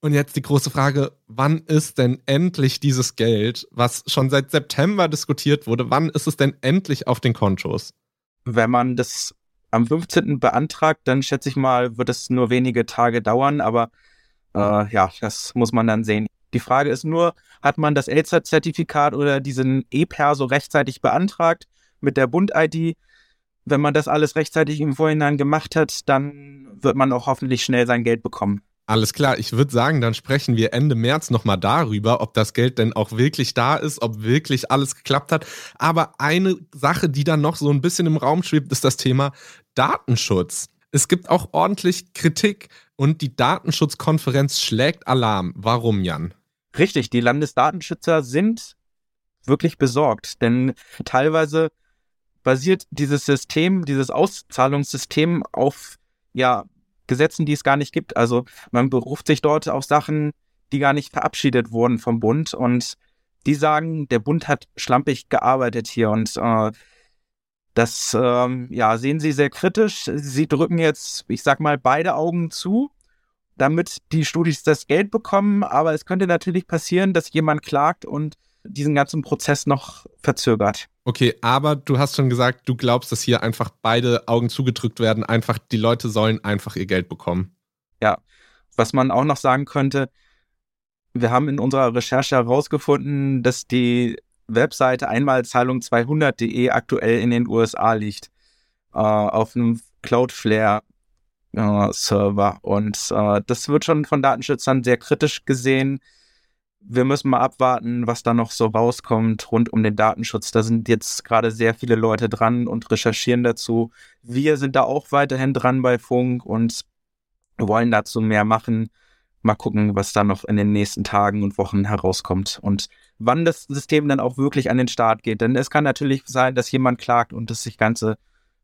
Und jetzt die große Frage, wann ist denn endlich dieses Geld, was schon seit September diskutiert wurde, wann ist es denn endlich auf den Kontos? Wenn man das am 15. beantragt, dann schätze ich mal, wird es nur wenige Tage dauern, aber äh, ja, das muss man dann sehen. Die Frage ist nur, hat man das Elster-Zertifikat oder diesen E-Perso rechtzeitig beantragt mit der Bund-ID? Wenn man das alles rechtzeitig im Vorhinein gemacht hat, dann wird man auch hoffentlich schnell sein Geld bekommen. Alles klar, ich würde sagen, dann sprechen wir Ende März nochmal darüber, ob das Geld denn auch wirklich da ist, ob wirklich alles geklappt hat. Aber eine Sache, die dann noch so ein bisschen im Raum schwebt, ist das Thema Datenschutz. Es gibt auch ordentlich Kritik und die Datenschutzkonferenz schlägt Alarm. Warum, Jan? Richtig, die Landesdatenschützer sind wirklich besorgt, denn teilweise basiert dieses System, dieses Auszahlungssystem auf ja Gesetzen, die es gar nicht gibt. Also man beruft sich dort auf Sachen, die gar nicht verabschiedet wurden vom Bund und die sagen, der Bund hat schlampig gearbeitet hier und äh, das ähm, ja, sehen sie sehr kritisch. Sie drücken jetzt, ich sag mal, beide Augen zu, damit die Studis das Geld bekommen. Aber es könnte natürlich passieren, dass jemand klagt und diesen ganzen Prozess noch verzögert. Okay, aber du hast schon gesagt, du glaubst, dass hier einfach beide Augen zugedrückt werden. Einfach, die Leute sollen einfach ihr Geld bekommen. Ja, was man auch noch sagen könnte, wir haben in unserer Recherche herausgefunden, dass die Webseite einmalzahlung200.de aktuell in den USA liegt. Äh, auf einem Cloudflare äh, Server. Und äh, das wird schon von Datenschützern sehr kritisch gesehen. Wir müssen mal abwarten, was da noch so rauskommt rund um den Datenschutz. Da sind jetzt gerade sehr viele Leute dran und recherchieren dazu. Wir sind da auch weiterhin dran bei Funk und wollen dazu mehr machen mal gucken, was da noch in den nächsten Tagen und Wochen herauskommt und wann das System dann auch wirklich an den Start geht. Denn es kann natürlich sein, dass jemand klagt und das sich Ganze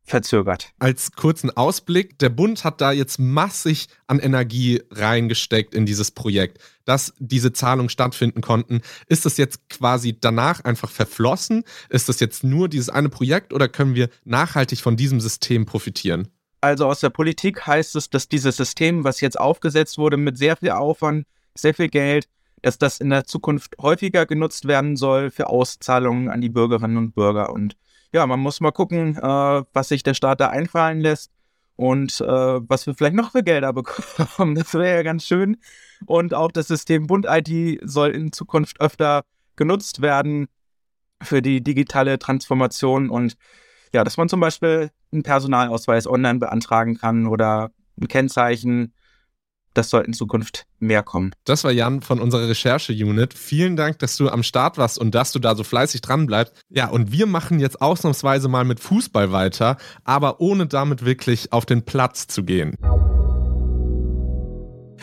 verzögert. Als kurzen Ausblick, der Bund hat da jetzt massig an Energie reingesteckt in dieses Projekt, dass diese Zahlungen stattfinden konnten. Ist das jetzt quasi danach einfach verflossen? Ist das jetzt nur dieses eine Projekt oder können wir nachhaltig von diesem System profitieren? Also aus der Politik heißt es, dass dieses System, was jetzt aufgesetzt wurde mit sehr viel Aufwand, sehr viel Geld, dass das in der Zukunft häufiger genutzt werden soll für Auszahlungen an die Bürgerinnen und Bürger. Und ja, man muss mal gucken, äh, was sich der Staat da einfallen lässt und äh, was wir vielleicht noch für Gelder bekommen. Das wäre ja ganz schön. Und auch das System Bund-ID soll in Zukunft öfter genutzt werden für die digitale Transformation und ja, dass man zum Beispiel einen Personalausweis online beantragen kann oder ein Kennzeichen. Das soll in Zukunft mehr kommen. Das war Jan von unserer Recherche-Unit. Vielen Dank, dass du am Start warst und dass du da so fleißig dran bleibst. Ja, und wir machen jetzt ausnahmsweise mal mit Fußball weiter, aber ohne damit wirklich auf den Platz zu gehen.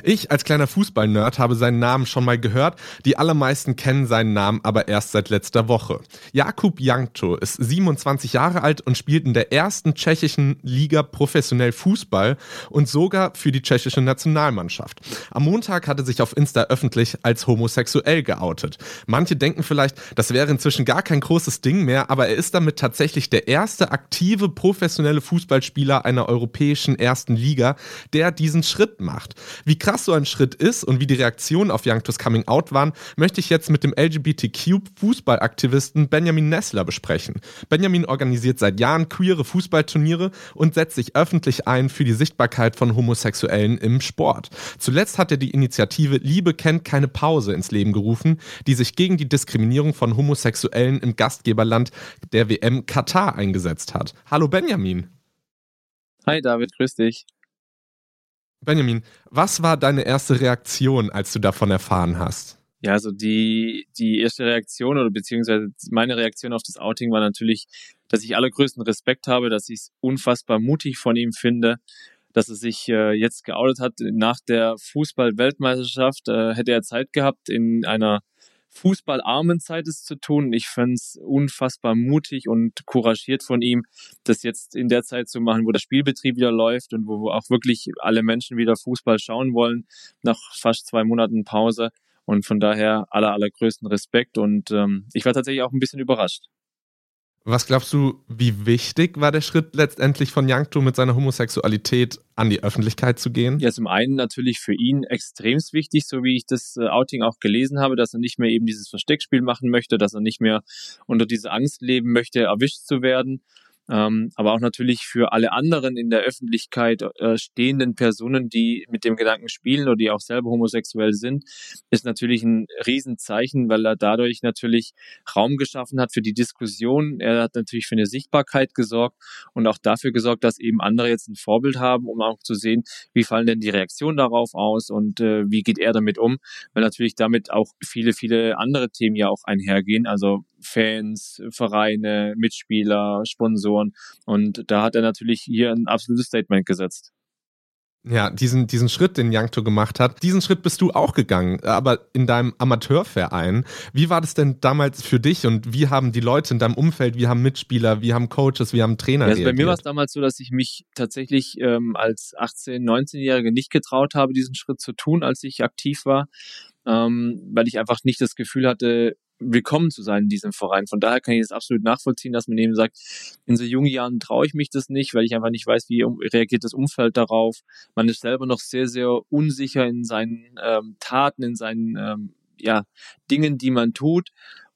Ich als kleiner Fußball-Nerd habe seinen Namen schon mal gehört, die allermeisten kennen seinen Namen aber erst seit letzter Woche. Jakub Jankto ist 27 Jahre alt und spielt in der ersten tschechischen Liga professionell Fußball und sogar für die tschechische Nationalmannschaft. Am Montag hatte sich auf Insta öffentlich als homosexuell geoutet. Manche denken vielleicht, das wäre inzwischen gar kein großes Ding mehr, aber er ist damit tatsächlich der erste aktive professionelle Fußballspieler einer europäischen ersten Liga, der diesen Schritt macht. Wie krass so ein Schritt ist und wie die Reaktionen auf Youngtos Coming Out waren, möchte ich jetzt mit dem LGBTQ-Fußballaktivisten Benjamin Nessler besprechen. Benjamin organisiert seit Jahren queere Fußballturniere und setzt sich öffentlich ein für die Sichtbarkeit von Homosexuellen im Sport. Zuletzt hat er die Initiative Liebe kennt keine Pause ins Leben gerufen, die sich gegen die Diskriminierung von Homosexuellen im Gastgeberland der WM Katar eingesetzt hat. Hallo Benjamin. Hi David, grüß dich. Benjamin, was war deine erste Reaktion, als du davon erfahren hast? Ja, also die, die erste Reaktion oder beziehungsweise meine Reaktion auf das Outing war natürlich, dass ich allergrößten Respekt habe, dass ich es unfassbar mutig von ihm finde, dass er sich äh, jetzt geoutet hat. Nach der Fußball-Weltmeisterschaft äh, hätte er Zeit gehabt, in einer fußballarmen Zeit zu tun. Ich fand es unfassbar mutig und couragiert von ihm, das jetzt in der Zeit zu machen, wo der Spielbetrieb wieder läuft und wo auch wirklich alle Menschen wieder Fußball schauen wollen, nach fast zwei Monaten Pause. Und von daher aller, allergrößten Respekt. Und ähm, ich war tatsächlich auch ein bisschen überrascht. Was glaubst du, wie wichtig war der Schritt letztendlich von Yankto mit seiner Homosexualität an die Öffentlichkeit zu gehen? Ja, zum einen natürlich für ihn extremst wichtig, so wie ich das äh, Outing auch gelesen habe, dass er nicht mehr eben dieses Versteckspiel machen möchte, dass er nicht mehr unter dieser Angst leben möchte, erwischt zu werden ähm, aber auch natürlich für alle anderen in der Öffentlichkeit äh, stehenden Personen, die mit dem Gedanken spielen oder die auch selber homosexuell sind, ist natürlich ein Riesenzeichen, weil er dadurch natürlich Raum geschaffen hat für die Diskussion. Er hat natürlich für eine Sichtbarkeit gesorgt und auch dafür gesorgt, dass eben andere jetzt ein Vorbild haben, um auch zu sehen, wie fallen denn die Reaktionen darauf aus und äh, wie geht er damit um, weil natürlich damit auch viele, viele andere Themen ja auch einhergehen. Also Fans, Vereine, Mitspieler, Sponsoren. Und da hat er natürlich hier ein absolutes Statement gesetzt. Ja, diesen, diesen Schritt, den Yankto gemacht hat, diesen Schritt bist du auch gegangen, aber in deinem Amateurverein. Wie war das denn damals für dich und wie haben die Leute in deinem Umfeld, wie haben Mitspieler, wie haben Coaches, wie haben Trainer ja, also Bei mir war es damals so, dass ich mich tatsächlich ähm, als 18-, 19-Jährige nicht getraut habe, diesen Schritt zu tun, als ich aktiv war, ähm, weil ich einfach nicht das Gefühl hatte, willkommen zu sein in diesem Verein. Von daher kann ich es absolut nachvollziehen, dass man eben sagt, in so jungen Jahren traue ich mich das nicht, weil ich einfach nicht weiß, wie reagiert das Umfeld darauf. Man ist selber noch sehr, sehr unsicher in seinen ähm, Taten, in seinen ähm, ja, Dingen, die man tut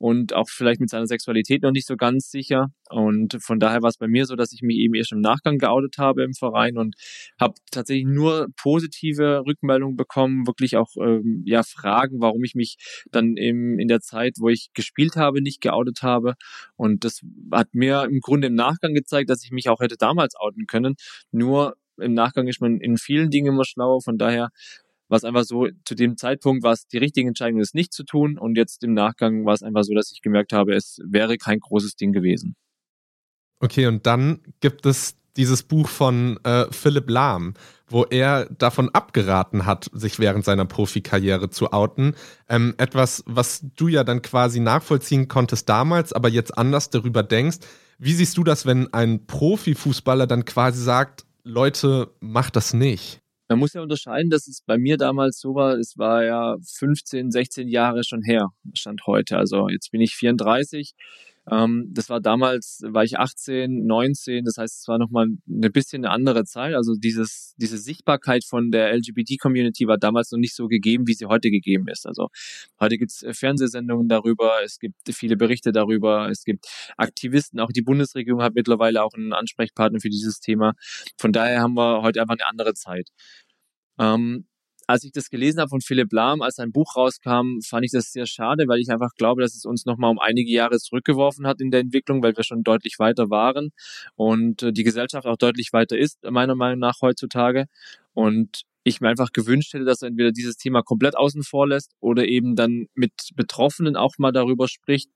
und auch vielleicht mit seiner Sexualität noch nicht so ganz sicher. Und von daher war es bei mir so, dass ich mich eben erst im Nachgang geoutet habe im Verein und habe tatsächlich nur positive Rückmeldungen bekommen, wirklich auch ähm, ja Fragen, warum ich mich dann eben in der Zeit, wo ich gespielt habe, nicht geoutet habe. Und das hat mir im Grunde im Nachgang gezeigt, dass ich mich auch hätte damals outen können. Nur im Nachgang ist man in vielen Dingen immer schlauer. Von daher war es einfach so, zu dem Zeitpunkt war es die richtige Entscheidung, das nicht zu tun. Und jetzt im Nachgang war es einfach so, dass ich gemerkt habe, es wäre kein großes Ding gewesen. Okay, und dann gibt es dieses Buch von äh, Philipp Lahm, wo er davon abgeraten hat, sich während seiner Profikarriere zu outen. Ähm, etwas, was du ja dann quasi nachvollziehen konntest damals, aber jetzt anders darüber denkst. Wie siehst du das, wenn ein Profifußballer dann quasi sagt, Leute, macht das nicht? Man muss ja unterscheiden, dass es bei mir damals so war, es war ja 15, 16 Jahre schon her, stand heute. Also jetzt bin ich 34 ähm, das war damals, war ich 18, 19, das heißt, es war nochmal eine bisschen eine andere Zeit. Also dieses, diese Sichtbarkeit von der LGBT-Community war damals noch nicht so gegeben, wie sie heute gegeben ist. Also heute gibt es äh, Fernsehsendungen darüber, es gibt viele Berichte darüber, es gibt Aktivisten, auch die Bundesregierung hat mittlerweile auch einen Ansprechpartner für dieses Thema. Von daher haben wir heute einfach eine andere Zeit. Ähm, als ich das gelesen habe von Philipp Lahm, als sein Buch rauskam, fand ich das sehr schade, weil ich einfach glaube, dass es uns nochmal um einige Jahre zurückgeworfen hat in der Entwicklung, weil wir schon deutlich weiter waren und äh, die Gesellschaft auch deutlich weiter ist, meiner Meinung nach heutzutage. Und ich mir einfach gewünscht hätte, dass er entweder dieses Thema komplett außen vor lässt oder eben dann mit Betroffenen auch mal darüber spricht,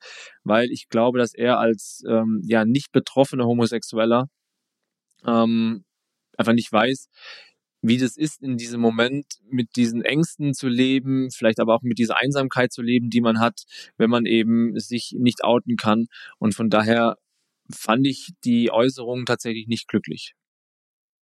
weil ich glaube, dass er als ähm, ja nicht betroffener Homosexueller ähm, einfach nicht weiß, wie das ist, in diesem Moment mit diesen Ängsten zu leben, vielleicht aber auch mit dieser Einsamkeit zu leben, die man hat, wenn man eben sich nicht outen kann. Und von daher fand ich die Äußerung tatsächlich nicht glücklich.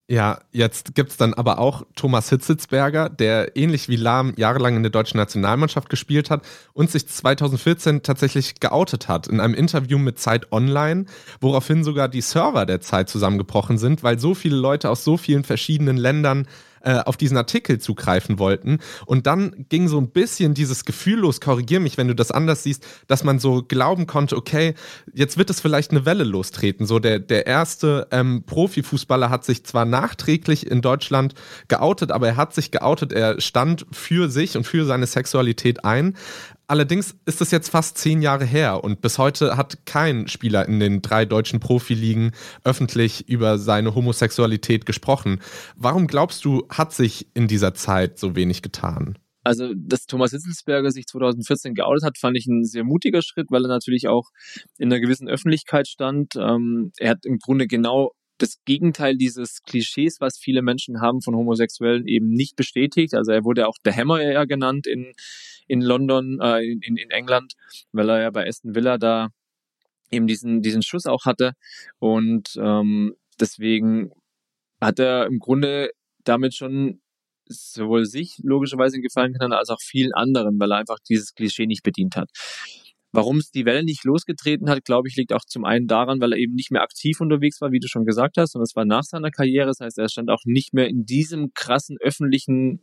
Ja, jetzt gibt es dann aber auch Thomas Hitzitzberger, der ähnlich wie Lahm jahrelang in der deutschen Nationalmannschaft gespielt hat und sich 2014 tatsächlich geoutet hat in einem Interview mit Zeit Online, woraufhin sogar die Server der Zeit zusammengebrochen sind, weil so viele Leute aus so vielen verschiedenen Ländern äh, auf diesen Artikel zugreifen wollten. Und dann ging so ein bisschen dieses Gefühl los, korrigier mich, wenn du das anders siehst, dass man so glauben konnte, okay, jetzt wird es vielleicht eine Welle lostreten. So der, der erste ähm, Profifußballer hat sich zwar nachträglich in Deutschland geoutet, aber er hat sich geoutet, er stand für sich und für seine Sexualität ein. Allerdings ist es jetzt fast zehn Jahre her und bis heute hat kein Spieler in den drei deutschen Profiligen öffentlich über seine Homosexualität gesprochen. Warum glaubst du, hat sich in dieser Zeit so wenig getan? Also, dass Thomas Hitzelsberger sich 2014 geoutet hat, fand ich ein sehr mutiger Schritt, weil er natürlich auch in einer gewissen Öffentlichkeit stand. Ähm, er hat im Grunde genau das Gegenteil dieses Klischees, was viele Menschen haben von Homosexuellen, eben nicht bestätigt. Also er wurde auch der Hammer eher genannt in, in London, äh, in, in England, weil er ja bei Aston Villa da eben diesen, diesen Schuss auch hatte. Und ähm, deswegen hat er im Grunde damit schon sowohl sich logischerweise gefallen kann, als auch vielen anderen, weil er einfach dieses Klischee nicht bedient hat. Warum es die Welle nicht losgetreten hat, glaube ich, liegt auch zum einen daran, weil er eben nicht mehr aktiv unterwegs war, wie du schon gesagt hast, sondern es war nach seiner Karriere. Das heißt, er stand auch nicht mehr in diesem krassen öffentlichen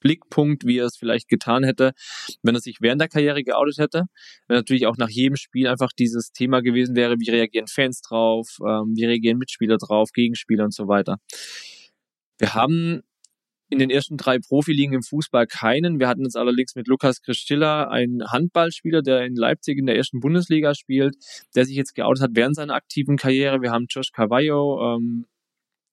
Blickpunkt, wie er es vielleicht getan hätte, wenn er sich während der Karriere geoutet hätte. Wenn natürlich auch nach jedem Spiel einfach dieses Thema gewesen wäre, wie reagieren Fans drauf, ähm, wie reagieren Mitspieler drauf, Gegenspieler und so weiter. Wir haben in den ersten drei Profiligen im Fußball keinen. Wir hatten jetzt allerdings mit Lukas Christilla einen Handballspieler, der in Leipzig in der ersten Bundesliga spielt, der sich jetzt geoutet hat während seiner aktiven Karriere. Wir haben Josh Carvalho, ähm,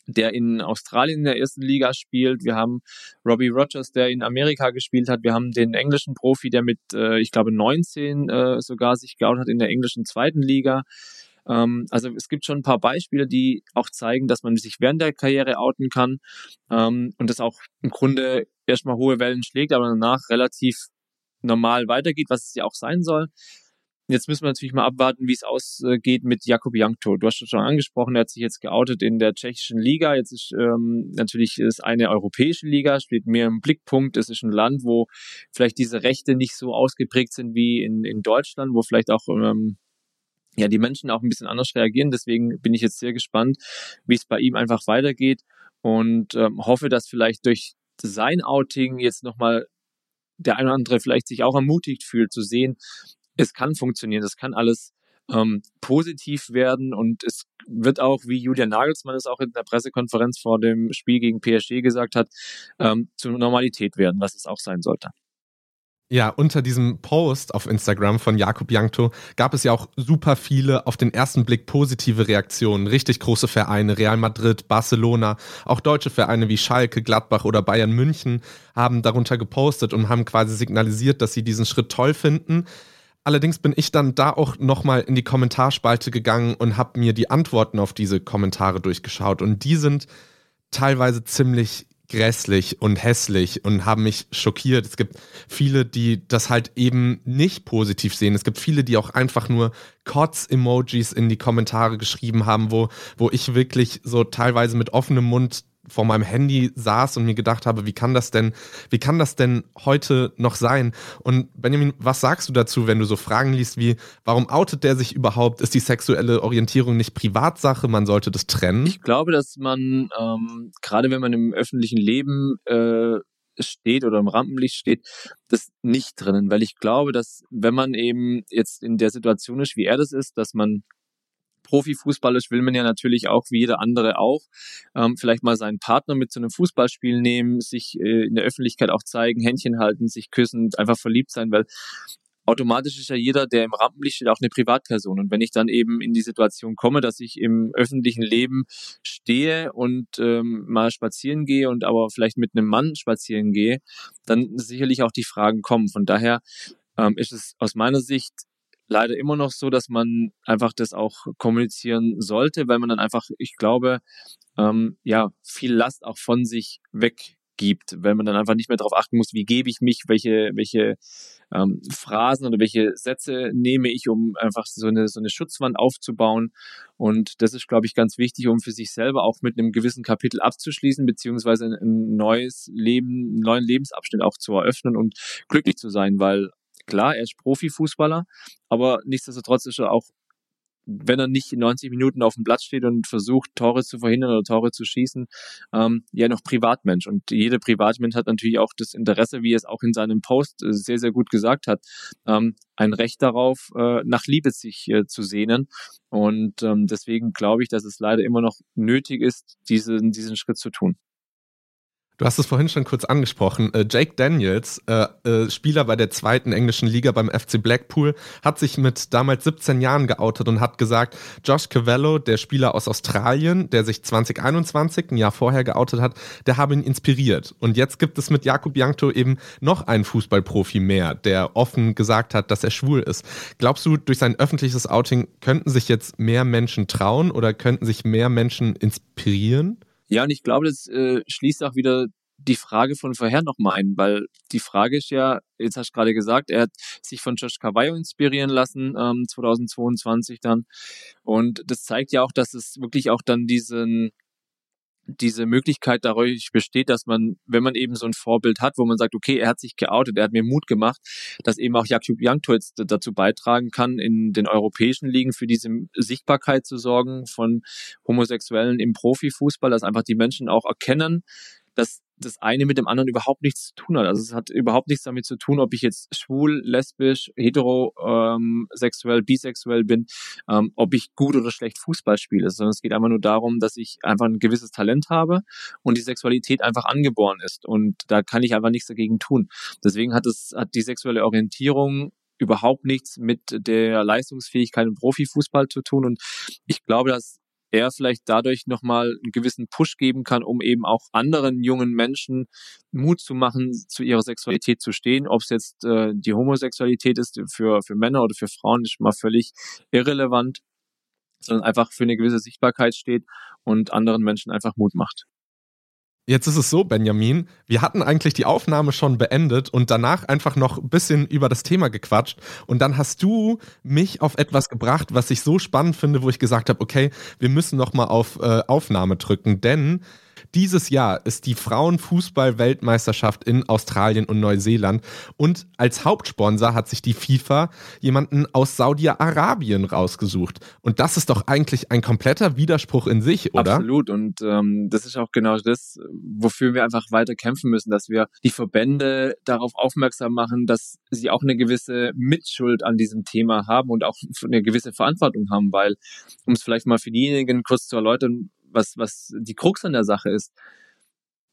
der in Australien in der ersten Liga spielt. Wir haben Robbie Rogers, der in Amerika gespielt hat. Wir haben den englischen Profi, der mit, äh, ich glaube, 19 äh, sogar sich geoutet hat in der englischen zweiten Liga. Ähm, also es gibt schon ein paar Beispiele, die auch zeigen, dass man sich während der Karriere outen kann ähm, und das auch im Grunde erstmal hohe Wellen schlägt, aber danach relativ normal weitergeht, was es ja auch sein soll. Jetzt müssen wir natürlich mal abwarten, wie es ausgeht mit Jakub Jankto. Du hast es schon angesprochen, er hat sich jetzt geoutet in der tschechischen Liga. Jetzt ist ähm, natürlich ist eine europäische Liga, steht mehr im Blickpunkt. Es ist ein Land, wo vielleicht diese Rechte nicht so ausgeprägt sind wie in, in Deutschland, wo vielleicht auch ähm, ja die Menschen auch ein bisschen anders reagieren. Deswegen bin ich jetzt sehr gespannt, wie es bei ihm einfach weitergeht und ähm, hoffe, dass vielleicht durch sein Outing jetzt nochmal der eine oder andere vielleicht sich auch ermutigt fühlt zu sehen, es kann funktionieren, es kann alles ähm, positiv werden und es wird auch, wie Julian Nagelsmann es auch in der Pressekonferenz vor dem Spiel gegen PSG gesagt hat, ähm, zur Normalität werden, was es auch sein sollte. Ja, unter diesem Post auf Instagram von Jakub Jankto gab es ja auch super viele auf den ersten Blick positive Reaktionen. Richtig große Vereine, Real Madrid, Barcelona, auch deutsche Vereine wie Schalke, Gladbach oder Bayern München haben darunter gepostet und haben quasi signalisiert, dass sie diesen Schritt toll finden. Allerdings bin ich dann da auch nochmal in die Kommentarspalte gegangen und habe mir die Antworten auf diese Kommentare durchgeschaut. Und die sind teilweise ziemlich grässlich und hässlich und haben mich schockiert. Es gibt viele, die das halt eben nicht positiv sehen. Es gibt viele, die auch einfach nur Kotz-Emojis in die Kommentare geschrieben haben, wo, wo ich wirklich so teilweise mit offenem Mund vor meinem Handy saß und mir gedacht habe, wie kann das denn, wie kann das denn heute noch sein? Und Benjamin, was sagst du dazu, wenn du so Fragen liest wie, warum outet der sich überhaupt? Ist die sexuelle Orientierung nicht Privatsache? Man sollte das trennen? Ich glaube, dass man, ähm, gerade wenn man im öffentlichen Leben äh, steht oder im Rampenlicht steht, das nicht drinnen, weil ich glaube, dass wenn man eben jetzt in der Situation ist, wie er das ist, dass man Profifußballisch will man ja natürlich auch wie jeder andere auch ähm, vielleicht mal seinen Partner mit zu einem Fußballspiel nehmen, sich äh, in der Öffentlichkeit auch zeigen, Händchen halten, sich küssen, einfach verliebt sein, weil automatisch ist ja jeder, der im Rampenlicht steht, auch eine Privatperson. Und wenn ich dann eben in die Situation komme, dass ich im öffentlichen Leben stehe und ähm, mal spazieren gehe und aber vielleicht mit einem Mann spazieren gehe, dann sicherlich auch die Fragen kommen. Von daher ähm, ist es aus meiner Sicht leider immer noch so, dass man einfach das auch kommunizieren sollte, weil man dann einfach, ich glaube, ähm, ja, viel Last auch von sich weggibt, wenn man dann einfach nicht mehr darauf achten muss, wie gebe ich mich, welche, welche ähm, Phrasen oder welche Sätze nehme ich, um einfach so eine, so eine Schutzwand aufzubauen. Und das ist, glaube ich, ganz wichtig, um für sich selber auch mit einem gewissen Kapitel abzuschließen, beziehungsweise ein neues Leben, einen neuen Lebensabschnitt auch zu eröffnen und glücklich zu sein, weil Klar, er ist Profifußballer, aber nichtsdestotrotz ist er auch, wenn er nicht 90 Minuten auf dem Platz steht und versucht, Tore zu verhindern oder Tore zu schießen, ähm, ja noch Privatmensch. Und jeder Privatmensch hat natürlich auch das Interesse, wie er es auch in seinem Post äh, sehr, sehr gut gesagt hat, ähm, ein Recht darauf, äh, nach Liebe sich äh, zu sehnen. Und ähm, deswegen glaube ich, dass es leider immer noch nötig ist, diesen, diesen Schritt zu tun. Du hast es vorhin schon kurz angesprochen. Äh, Jake Daniels, äh, äh, Spieler bei der zweiten englischen Liga beim FC Blackpool, hat sich mit damals 17 Jahren geoutet und hat gesagt, Josh Cavallo, der Spieler aus Australien, der sich 2021, ein Jahr vorher geoutet hat, der habe ihn inspiriert. Und jetzt gibt es mit Jakub Jankto eben noch einen Fußballprofi mehr, der offen gesagt hat, dass er schwul ist. Glaubst du, durch sein öffentliches Outing könnten sich jetzt mehr Menschen trauen oder könnten sich mehr Menschen inspirieren? Ja, und ich glaube, das äh, schließt auch wieder die Frage von vorher nochmal ein, weil die Frage ist ja, jetzt hast du gerade gesagt, er hat sich von Josh Cavallo inspirieren lassen, ähm, 2022 dann. Und das zeigt ja auch, dass es wirklich auch dann diesen diese Möglichkeit dadurch besteht, dass man, wenn man eben so ein Vorbild hat, wo man sagt, okay, er hat sich geoutet, er hat mir Mut gemacht, dass eben auch Jakub Jankto jetzt dazu beitragen kann, in den europäischen Ligen für diese Sichtbarkeit zu sorgen von Homosexuellen im Profifußball, dass einfach die Menschen auch erkennen, dass das eine mit dem anderen überhaupt nichts zu tun hat. Also es hat überhaupt nichts damit zu tun, ob ich jetzt schwul, lesbisch, heterosexuell, ähm, bisexuell bin, ähm, ob ich gut oder schlecht Fußball spiele, sondern es geht einfach nur darum, dass ich einfach ein gewisses Talent habe und die Sexualität einfach angeboren ist. Und da kann ich einfach nichts dagegen tun. Deswegen hat es, hat die sexuelle Orientierung überhaupt nichts mit der Leistungsfähigkeit im Profifußball zu tun. Und ich glaube, dass er vielleicht dadurch nochmal einen gewissen Push geben kann, um eben auch anderen jungen Menschen Mut zu machen, zu ihrer Sexualität zu stehen. Ob es jetzt äh, die Homosexualität ist für, für Männer oder für Frauen, ist mal völlig irrelevant. sondern einfach für eine gewisse Sichtbarkeit steht und anderen Menschen einfach Mut macht. Jetzt ist es so, Benjamin, wir hatten eigentlich die Aufnahme schon beendet und danach einfach noch ein bisschen über das Thema gequatscht. Und dann hast du mich auf etwas gebracht, was ich so spannend finde, wo ich gesagt habe, okay, wir müssen noch mal auf äh, Aufnahme drücken, denn dieses Jahr ist die Frauenfußball-Weltmeisterschaft in Australien und Neuseeland und als Hauptsponsor hat sich die FIFA jemanden aus Saudi-Arabien rausgesucht. Und das ist doch eigentlich ein kompletter Widerspruch in sich, oder? Absolut. Und ähm, das ist auch genau das, wofür wir einfach weiter kämpfen müssen, dass wir die Verbände darauf aufmerksam machen, dass sie auch eine gewisse Mitschuld an diesem Thema haben und auch eine gewisse Verantwortung haben, weil, um es vielleicht mal für diejenigen kurz zu erläutern, was, was die Krux an der Sache ist.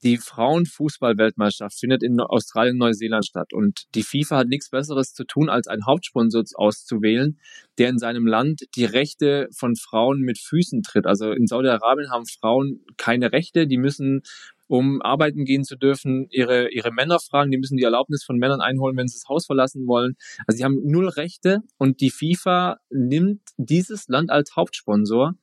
Die Frauenfußball-Weltmeisterschaft findet in Australien und Neuseeland statt und die FIFA hat nichts Besseres zu tun, als einen Hauptsponsor auszuwählen, der in seinem Land die Rechte von Frauen mit Füßen tritt. Also in Saudi-Arabien haben Frauen keine Rechte, die müssen um arbeiten gehen zu dürfen, ihre, ihre Männer fragen, die müssen die Erlaubnis von Männern einholen, wenn sie das Haus verlassen wollen. Also sie haben null Rechte und die FIFA nimmt dieses Land als Hauptsponsor,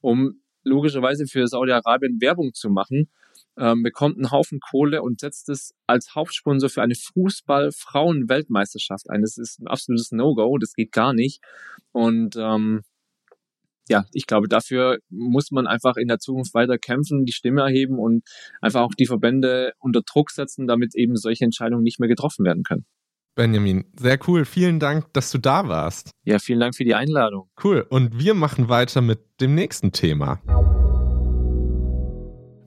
um logischerweise für Saudi-Arabien Werbung zu machen, ähm, bekommt einen Haufen Kohle und setzt es als Hauptsponsor für eine Fußball-Frauen-Weltmeisterschaft ein. Das ist ein absolutes No-Go, das geht gar nicht. Und ähm, ja, ich glaube, dafür muss man einfach in der Zukunft weiter kämpfen, die Stimme erheben und einfach auch die Verbände unter Druck setzen, damit eben solche Entscheidungen nicht mehr getroffen werden können. Benjamin, sehr cool. Vielen Dank, dass du da warst. Ja, vielen Dank für die Einladung. Cool. Und wir machen weiter mit dem nächsten Thema.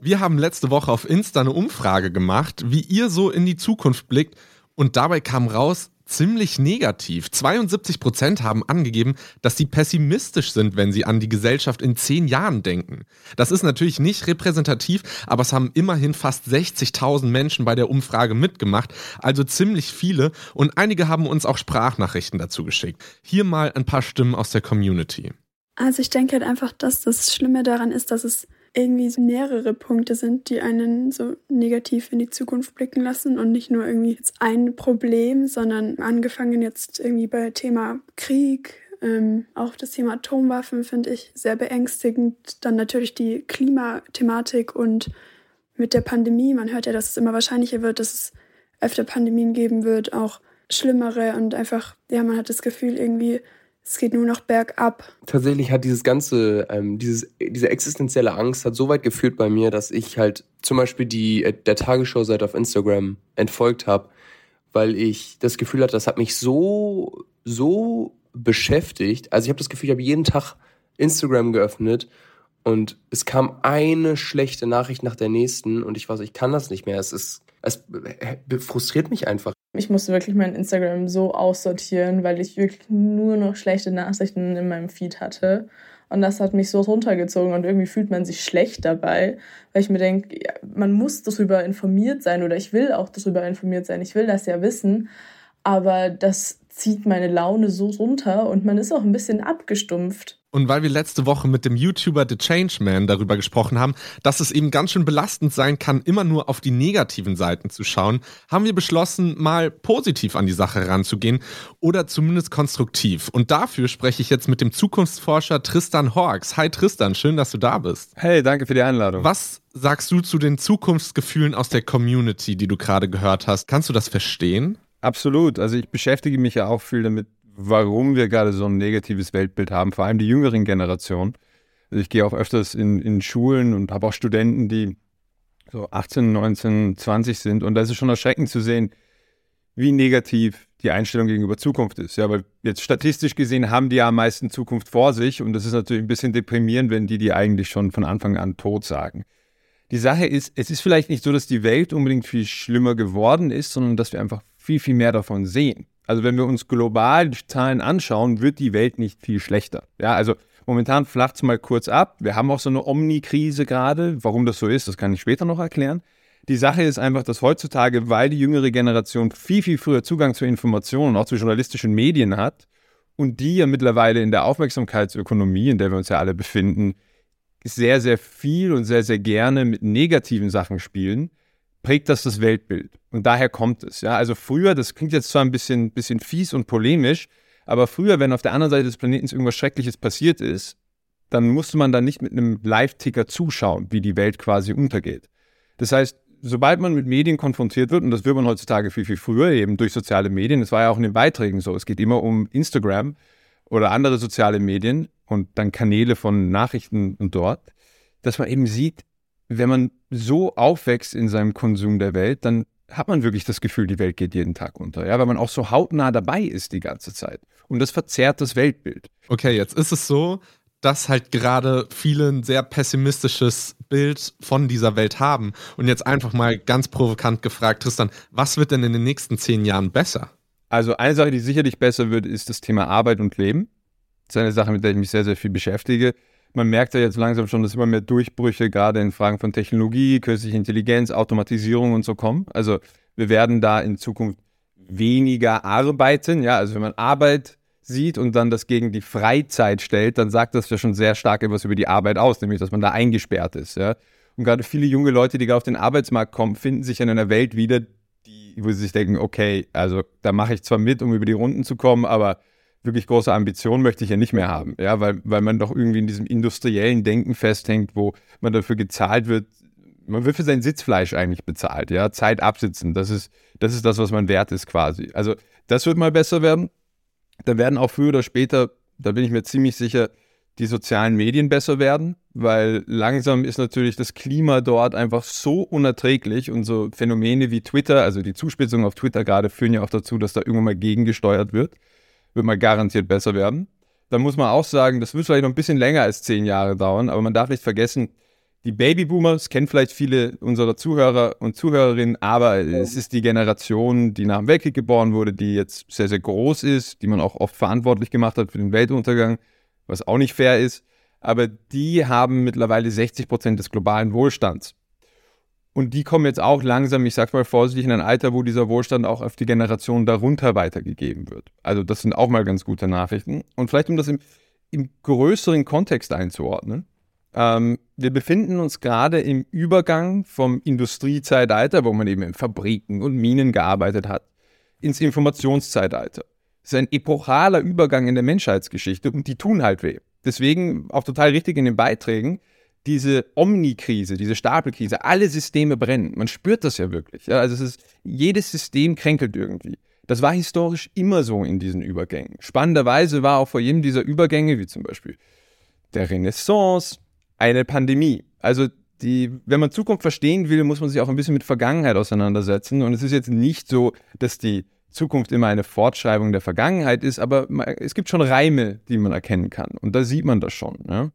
Wir haben letzte Woche auf Insta eine Umfrage gemacht, wie ihr so in die Zukunft blickt. Und dabei kam raus, ziemlich negativ. 72 Prozent haben angegeben, dass sie pessimistisch sind, wenn sie an die Gesellschaft in zehn Jahren denken. Das ist natürlich nicht repräsentativ, aber es haben immerhin fast 60.000 Menschen bei der Umfrage mitgemacht, also ziemlich viele und einige haben uns auch Sprachnachrichten dazu geschickt. Hier mal ein paar Stimmen aus der Community. Also ich denke halt einfach, dass das Schlimme daran ist, dass es irgendwie so mehrere Punkte sind, die einen so negativ in die Zukunft blicken lassen und nicht nur irgendwie jetzt ein Problem, sondern angefangen jetzt irgendwie bei Thema Krieg, ähm, auch das Thema Atomwaffen finde ich sehr beängstigend. Dann natürlich die Klimathematik und mit der Pandemie. Man hört ja, dass es immer wahrscheinlicher wird, dass es öfter Pandemien geben wird, auch schlimmere und einfach, ja, man hat das Gefühl irgendwie, es geht nur noch bergab. Tatsächlich hat dieses ganze, ähm, dieses, diese existenzielle Angst hat so weit geführt bei mir, dass ich halt zum Beispiel die, äh, der Tagesschau-Seite auf Instagram entfolgt habe, weil ich das Gefühl hatte, das hat mich so, so beschäftigt. Also ich habe das Gefühl, ich habe jeden Tag Instagram geöffnet und es kam eine schlechte Nachricht nach der nächsten und ich so, ich kann das nicht mehr. Es ist, es frustriert mich einfach. Ich musste wirklich mein Instagram so aussortieren, weil ich wirklich nur noch schlechte Nachrichten in meinem Feed hatte. Und das hat mich so runtergezogen und irgendwie fühlt man sich schlecht dabei, weil ich mir denke, ja, man muss darüber informiert sein oder ich will auch darüber informiert sein. Ich will das ja wissen, aber das zieht meine Laune so runter und man ist auch ein bisschen abgestumpft. Und weil wir letzte Woche mit dem YouTuber The Changeman darüber gesprochen haben, dass es eben ganz schön belastend sein kann, immer nur auf die negativen Seiten zu schauen, haben wir beschlossen, mal positiv an die Sache ranzugehen oder zumindest konstruktiv. Und dafür spreche ich jetzt mit dem Zukunftsforscher Tristan Horks. Hi Tristan, schön, dass du da bist. Hey, danke für die Einladung. Was sagst du zu den Zukunftsgefühlen aus der Community, die du gerade gehört hast? Kannst du das verstehen? Absolut. Also ich beschäftige mich ja auch viel damit, warum wir gerade so ein negatives Weltbild haben, vor allem die jüngeren Generationen. Also ich gehe auch öfters in, in Schulen und habe auch Studenten, die so 18, 19, 20 sind. Und da ist es schon erschreckend zu sehen, wie negativ die Einstellung gegenüber Zukunft ist. Ja, weil jetzt statistisch gesehen haben die ja am meisten Zukunft vor sich und das ist natürlich ein bisschen deprimierend, wenn die die eigentlich schon von Anfang an tot sagen. Die Sache ist, es ist vielleicht nicht so, dass die Welt unbedingt viel schlimmer geworden ist, sondern dass wir einfach viel, viel mehr davon sehen. Also wenn wir uns global die Zahlen anschauen, wird die Welt nicht viel schlechter. Ja, also momentan flacht es mal kurz ab. Wir haben auch so eine Omni-Krise gerade. Warum das so ist, das kann ich später noch erklären. Die Sache ist einfach, dass heutzutage, weil die jüngere Generation viel, viel früher Zugang zu Informationen, auch zu journalistischen Medien hat und die ja mittlerweile in der Aufmerksamkeitsökonomie, in der wir uns ja alle befinden, sehr, sehr viel und sehr, sehr gerne mit negativen Sachen spielen, prägt das das Weltbild. Und daher kommt es. Ja? Also früher, das klingt jetzt zwar ein bisschen, bisschen fies und polemisch, aber früher, wenn auf der anderen Seite des Planeten irgendwas Schreckliches passiert ist, dann musste man da nicht mit einem Live-Ticker zuschauen, wie die Welt quasi untergeht. Das heißt, sobald man mit Medien konfrontiert wird, und das wird man heutzutage viel, viel früher eben durch soziale Medien, das war ja auch in den Beiträgen so, es geht immer um Instagram oder andere soziale Medien und dann Kanäle von Nachrichten und dort, dass man eben sieht, wenn man so aufwächst in seinem Konsum der Welt, dann hat man wirklich das Gefühl, die Welt geht jeden Tag unter, ja, weil man auch so hautnah dabei ist die ganze Zeit. Und das verzerrt das Weltbild. Okay, jetzt ist es so, dass halt gerade viele ein sehr pessimistisches Bild von dieser Welt haben. Und jetzt einfach mal ganz provokant gefragt, Tristan, was wird denn in den nächsten zehn Jahren besser? Also eine Sache, die sicherlich besser wird, ist das Thema Arbeit und Leben. Das ist eine Sache, mit der ich mich sehr, sehr viel beschäftige. Man merkt ja jetzt langsam schon, dass immer mehr Durchbrüche gerade in Fragen von Technologie, künstliche Intelligenz, Automatisierung und so kommen. Also wir werden da in Zukunft weniger arbeiten. Ja, also wenn man Arbeit sieht und dann das gegen die Freizeit stellt, dann sagt das ja schon sehr stark etwas über die Arbeit aus, nämlich dass man da eingesperrt ist. Ja? Und gerade viele junge Leute, die auf den Arbeitsmarkt kommen, finden sich in einer Welt wieder, die, wo sie sich denken, okay, also da mache ich zwar mit, um über die Runden zu kommen, aber wirklich große Ambitionen möchte ich ja nicht mehr haben, ja, weil, weil man doch irgendwie in diesem industriellen Denken festhängt, wo man dafür gezahlt wird, man wird für sein Sitzfleisch eigentlich bezahlt, ja, Zeit absitzen, das ist, das ist das, was man wert ist quasi. Also das wird mal besser werden da werden auch früher oder später, da bin ich mir ziemlich sicher, die sozialen Medien besser werden, weil langsam ist natürlich das Klima dort einfach so unerträglich und so Phänomene wie Twitter, also die Zuspitzung auf Twitter gerade, führen ja auch dazu, dass da irgendwann mal gegengesteuert wird. Wird mal garantiert besser werden. Dann muss man auch sagen, das wird vielleicht noch ein bisschen länger als zehn Jahre dauern, aber man darf nicht vergessen, die Babyboomers kennen vielleicht viele unserer Zuhörer und Zuhörerinnen, aber es ist die Generation, die nach dem Weltkrieg geboren wurde, die jetzt sehr, sehr groß ist, die man auch oft verantwortlich gemacht hat für den Weltuntergang, was auch nicht fair ist. Aber die haben mittlerweile 60 Prozent des globalen Wohlstands. Und die kommen jetzt auch langsam, ich sag mal vorsichtig, in ein Alter, wo dieser Wohlstand auch auf die Generation darunter weitergegeben wird. Also das sind auch mal ganz gute Nachrichten. Und vielleicht, um das im, im größeren Kontext einzuordnen, ähm, wir befinden uns gerade im Übergang vom Industriezeitalter, wo man eben in Fabriken und Minen gearbeitet hat, ins Informationszeitalter. Das ist ein epochaler Übergang in der Menschheitsgeschichte und die tun halt weh. Deswegen auch total richtig in den Beiträgen, diese Omnikrise, diese Stapelkrise, alle Systeme brennen. Man spürt das ja wirklich. Ja? Also es ist, jedes System kränkelt irgendwie. Das war historisch immer so in diesen Übergängen. Spannenderweise war auch vor jedem dieser Übergänge, wie zum Beispiel der Renaissance, eine Pandemie. Also die, wenn man Zukunft verstehen will, muss man sich auch ein bisschen mit Vergangenheit auseinandersetzen. Und es ist jetzt nicht so, dass die Zukunft immer eine Fortschreibung der Vergangenheit ist, aber es gibt schon Reime, die man erkennen kann. Und da sieht man das schon. Ne?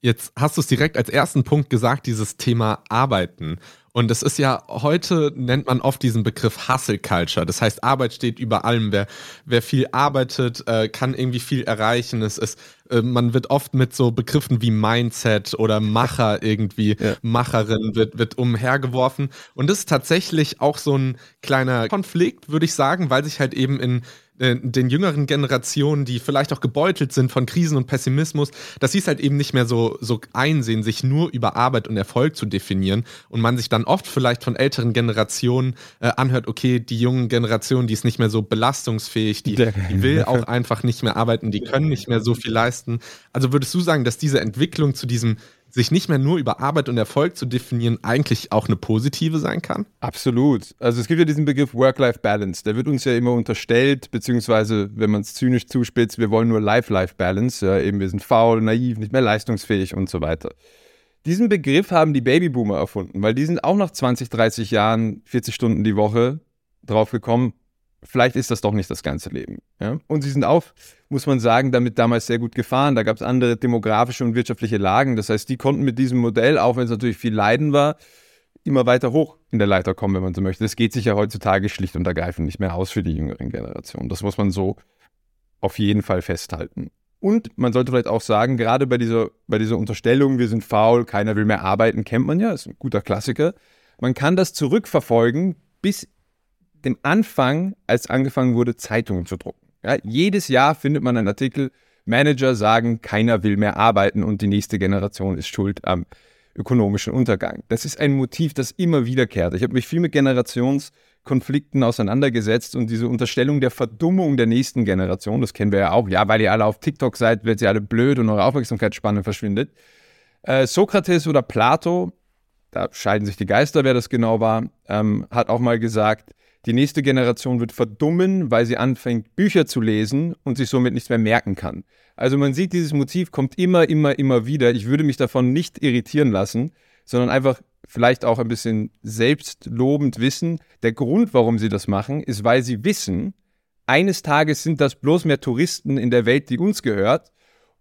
Jetzt hast du es direkt als ersten Punkt gesagt, dieses Thema Arbeiten. Und es ist ja, heute nennt man oft diesen Begriff Hustle Culture. Das heißt, Arbeit steht über allem. Wer, wer viel arbeitet, äh, kann irgendwie viel erreichen. Es ist, äh, man wird oft mit so Begriffen wie Mindset oder Macher irgendwie, ja. Macherin wird, wird umhergeworfen. Und das ist tatsächlich auch so ein kleiner Konflikt, würde ich sagen, weil sich halt eben in den jüngeren Generationen, die vielleicht auch gebeutelt sind von Krisen und Pessimismus, dass sie es halt eben nicht mehr so, so einsehen, sich nur über Arbeit und Erfolg zu definieren und man sich dann oft vielleicht von älteren Generationen äh, anhört, okay, die jungen Generationen, die ist nicht mehr so belastungsfähig, die, die will auch einfach nicht mehr arbeiten, die können nicht mehr so viel leisten. Also würdest du sagen, dass diese Entwicklung zu diesem sich nicht mehr nur über Arbeit und Erfolg zu definieren, eigentlich auch eine positive sein kann? Absolut. Also es gibt ja diesen Begriff Work-Life-Balance. Der wird uns ja immer unterstellt, beziehungsweise, wenn man es zynisch zuspitzt, wir wollen nur Life-Life-Balance. Ja, eben wir sind faul, naiv, nicht mehr leistungsfähig und so weiter. Diesen Begriff haben die Babyboomer erfunden, weil die sind auch nach 20, 30 Jahren, 40 Stunden die Woche drauf gekommen, vielleicht ist das doch nicht das ganze Leben. Ja? Und sie sind auch, muss man sagen, damit damals sehr gut gefahren. Da gab es andere demografische und wirtschaftliche Lagen. Das heißt, die konnten mit diesem Modell, auch wenn es natürlich viel Leiden war, immer weiter hoch in der Leiter kommen, wenn man so möchte. Das geht sich ja heutzutage schlicht und ergreifend nicht mehr aus für die jüngeren Generationen. Das muss man so auf jeden Fall festhalten. Und man sollte vielleicht auch sagen, gerade bei dieser, bei dieser Unterstellung, wir sind faul, keiner will mehr arbeiten, kennt man ja, ist ein guter Klassiker. Man kann das zurückverfolgen bis dem Anfang, als angefangen wurde, Zeitungen zu drucken. Ja, jedes Jahr findet man einen Artikel, Manager sagen, keiner will mehr arbeiten und die nächste Generation ist schuld am ökonomischen Untergang. Das ist ein Motiv, das immer wiederkehrt. Ich habe mich viel mit Generationskonflikten auseinandergesetzt und diese Unterstellung der Verdummung der nächsten Generation, das kennen wir ja auch. Ja, weil ihr alle auf TikTok seid, werdet ihr alle blöd und eure Aufmerksamkeitsspanne verschwindet. Äh, Sokrates oder Plato, da scheiden sich die Geister, wer das genau war, ähm, hat auch mal gesagt, die nächste Generation wird verdummen, weil sie anfängt, Bücher zu lesen und sich somit nichts mehr merken kann. Also man sieht, dieses Motiv kommt immer, immer, immer wieder. Ich würde mich davon nicht irritieren lassen, sondern einfach vielleicht auch ein bisschen selbstlobend wissen, der Grund, warum sie das machen, ist, weil sie wissen, eines Tages sind das bloß mehr Touristen in der Welt, die uns gehört.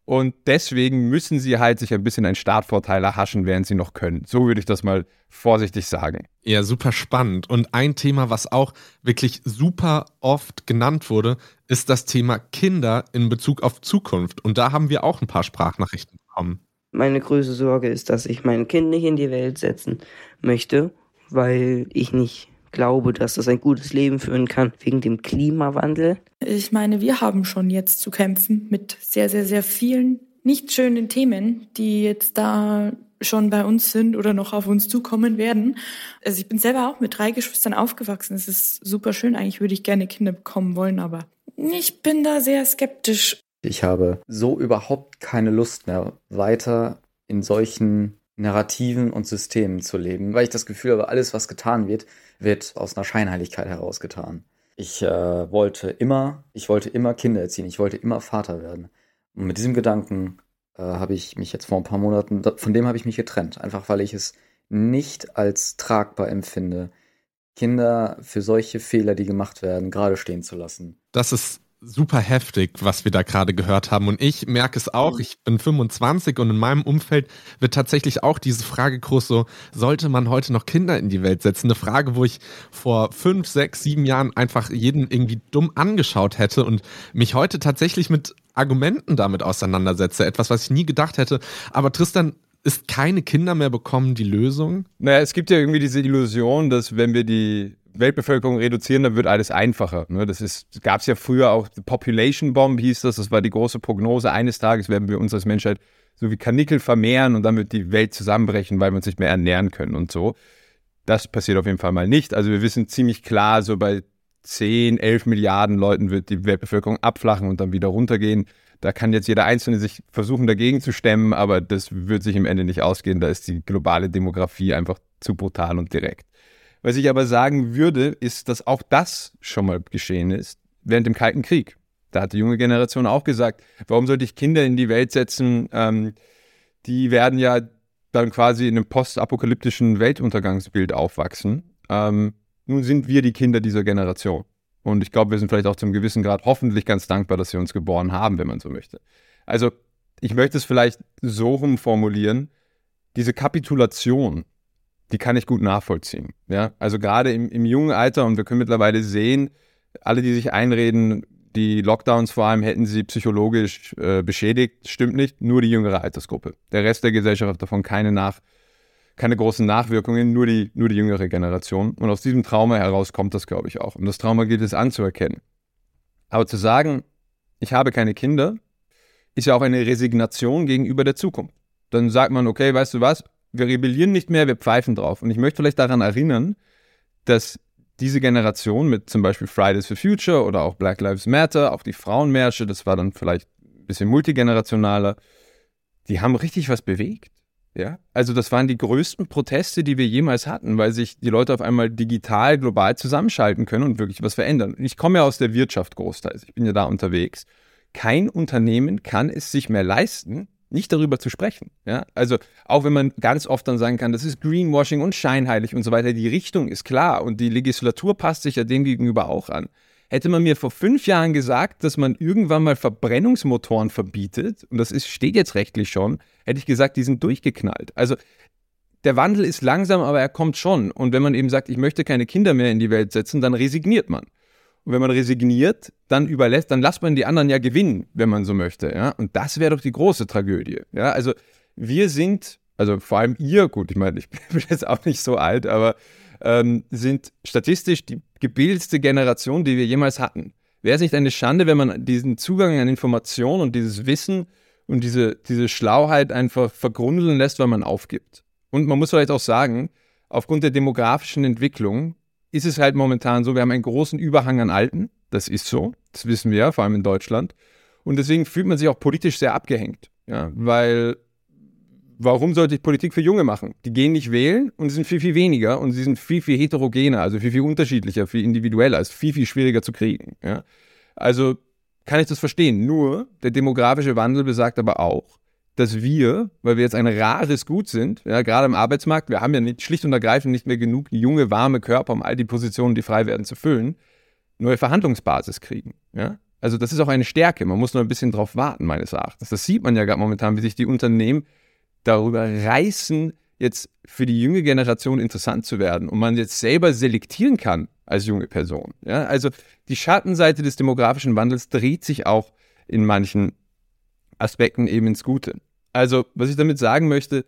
Und deswegen müssen sie halt sich ein bisschen einen Startvorteil erhaschen, während sie noch können. So würde ich das mal vorsichtig sagen. Ja, super spannend. Und ein Thema, was auch wirklich super oft genannt wurde, ist das Thema Kinder in Bezug auf Zukunft. Und da haben wir auch ein paar Sprachnachrichten bekommen. Meine größte Sorge ist, dass ich mein Kind nicht in die Welt setzen möchte, weil ich nicht glaube, dass das ein gutes Leben führen kann wegen dem Klimawandel. Ich meine, wir haben schon jetzt zu kämpfen mit sehr, sehr, sehr vielen nicht schönen Themen, die jetzt da schon bei uns sind oder noch auf uns zukommen werden. Also ich bin selber auch mit drei Geschwistern aufgewachsen. Es ist super schön. Eigentlich würde ich gerne Kinder bekommen wollen, aber ich bin da sehr skeptisch. Ich habe so überhaupt keine Lust mehr, weiter in solchen Narrativen und Systemen zu leben, weil ich das Gefühl habe, alles, was getan wird, wird aus einer Scheinheiligkeit herausgetan. Ich äh, wollte immer, ich wollte immer Kinder erziehen, ich wollte immer Vater werden. Und mit diesem Gedanken äh, habe ich mich jetzt vor ein paar Monaten, von dem habe ich mich getrennt, einfach weil ich es nicht als tragbar empfinde, Kinder für solche Fehler, die gemacht werden, gerade stehen zu lassen. Das ist super heftig, was wir da gerade gehört haben. Und ich merke es auch, ich bin 25 und in meinem Umfeld wird tatsächlich auch diese Frage groß, so sollte man heute noch Kinder in die Welt setzen? Eine Frage, wo ich vor fünf, sechs, sieben Jahren einfach jeden irgendwie dumm angeschaut hätte und mich heute tatsächlich mit Argumenten damit auseinandersetze. Etwas, was ich nie gedacht hätte. Aber Tristan, ist keine Kinder mehr bekommen die Lösung? Naja, es gibt ja irgendwie diese Illusion, dass wenn wir die Weltbevölkerung reduzieren, dann wird alles einfacher. Ne? Das gab es ja früher auch, Population Bomb hieß das, das war die große Prognose. Eines Tages werden wir uns als Menschheit so wie Kanickel vermehren und dann wird die Welt zusammenbrechen, weil wir uns nicht mehr ernähren können und so. Das passiert auf jeden Fall mal nicht. Also wir wissen ziemlich klar, so bei 10, 11 Milliarden Leuten wird die Weltbevölkerung abflachen und dann wieder runtergehen. Da kann jetzt jeder Einzelne sich versuchen, dagegen zu stemmen, aber das wird sich im Ende nicht ausgehen. Da ist die globale Demografie einfach zu brutal und direkt. Was ich aber sagen würde, ist, dass auch das schon mal geschehen ist während dem Kalten Krieg. Da hat die junge Generation auch gesagt, warum sollte ich Kinder in die Welt setzen? Ähm, die werden ja dann quasi in einem postapokalyptischen Weltuntergangsbild aufwachsen. Ähm, nun sind wir die Kinder dieser Generation. Und ich glaube, wir sind vielleicht auch zum gewissen Grad hoffentlich ganz dankbar, dass sie uns geboren haben, wenn man so möchte. Also, ich möchte es vielleicht so rum formulieren. Diese Kapitulation die kann ich gut nachvollziehen. Ja? Also gerade im, im jungen Alter, und wir können mittlerweile sehen, alle, die sich einreden, die Lockdowns vor allem hätten sie psychologisch äh, beschädigt, stimmt nicht, nur die jüngere Altersgruppe. Der Rest der Gesellschaft hat davon keine, nach, keine großen Nachwirkungen, nur die, nur die jüngere Generation. Und aus diesem Trauma heraus kommt das, glaube ich, auch. Und das Trauma gilt es anzuerkennen. Aber zu sagen, ich habe keine Kinder, ist ja auch eine Resignation gegenüber der Zukunft. Dann sagt man, okay, weißt du was, wir rebellieren nicht mehr, wir pfeifen drauf. Und ich möchte vielleicht daran erinnern, dass diese Generation mit zum Beispiel Fridays for Future oder auch Black Lives Matter, auch die Frauenmärsche, das war dann vielleicht ein bisschen multigenerationaler, die haben richtig was bewegt. Ja, also das waren die größten Proteste, die wir jemals hatten, weil sich die Leute auf einmal digital global zusammenschalten können und wirklich was verändern. Ich komme ja aus der Wirtschaft großteils, ich bin ja da unterwegs. Kein Unternehmen kann es sich mehr leisten, nicht darüber zu sprechen. Ja? Also auch wenn man ganz oft dann sagen kann, das ist Greenwashing und scheinheilig und so weiter, die Richtung ist klar und die Legislatur passt sich ja dem gegenüber auch an. Hätte man mir vor fünf Jahren gesagt, dass man irgendwann mal Verbrennungsmotoren verbietet, und das ist, steht jetzt rechtlich schon, hätte ich gesagt, die sind durchgeknallt. Also der Wandel ist langsam, aber er kommt schon. Und wenn man eben sagt, ich möchte keine Kinder mehr in die Welt setzen, dann resigniert man. Und wenn man resigniert, dann überlässt, dann lässt man die anderen ja gewinnen, wenn man so möchte. Ja? Und das wäre doch die große Tragödie. Ja? Also wir sind, also vor allem ihr, gut, ich meine, ich bin jetzt auch nicht so alt, aber ähm, sind statistisch die gebildetste Generation, die wir jemals hatten. Wäre es nicht eine Schande, wenn man diesen Zugang an Informationen und dieses Wissen und diese, diese Schlauheit einfach vergrundeln lässt, weil man aufgibt? Und man muss vielleicht auch sagen, aufgrund der demografischen Entwicklung ist es halt momentan so, wir haben einen großen Überhang an Alten. Das ist so. Das wissen wir, vor allem in Deutschland. Und deswegen fühlt man sich auch politisch sehr abgehängt. Ja, weil warum sollte ich Politik für Junge machen? Die gehen nicht wählen und sind viel, viel weniger und sie sind viel, viel heterogener, also viel, viel unterschiedlicher, viel individueller, ist viel, viel schwieriger zu kriegen. Ja? Also kann ich das verstehen. Nur der demografische Wandel besagt aber auch, dass wir, weil wir jetzt ein rares Gut sind, ja, gerade im Arbeitsmarkt, wir haben ja nicht, schlicht und ergreifend nicht mehr genug junge, warme Körper, um all die Positionen, die frei werden, zu füllen, neue Verhandlungsbasis kriegen. Ja? Also das ist auch eine Stärke. Man muss nur ein bisschen drauf warten, meines Erachtens. Das sieht man ja gerade momentan, wie sich die Unternehmen darüber reißen, jetzt für die junge Generation interessant zu werden und man jetzt selber selektieren kann als junge Person. Ja, also die Schattenseite des demografischen Wandels dreht sich auch in manchen Aspekten eben ins Gute. Also, was ich damit sagen möchte,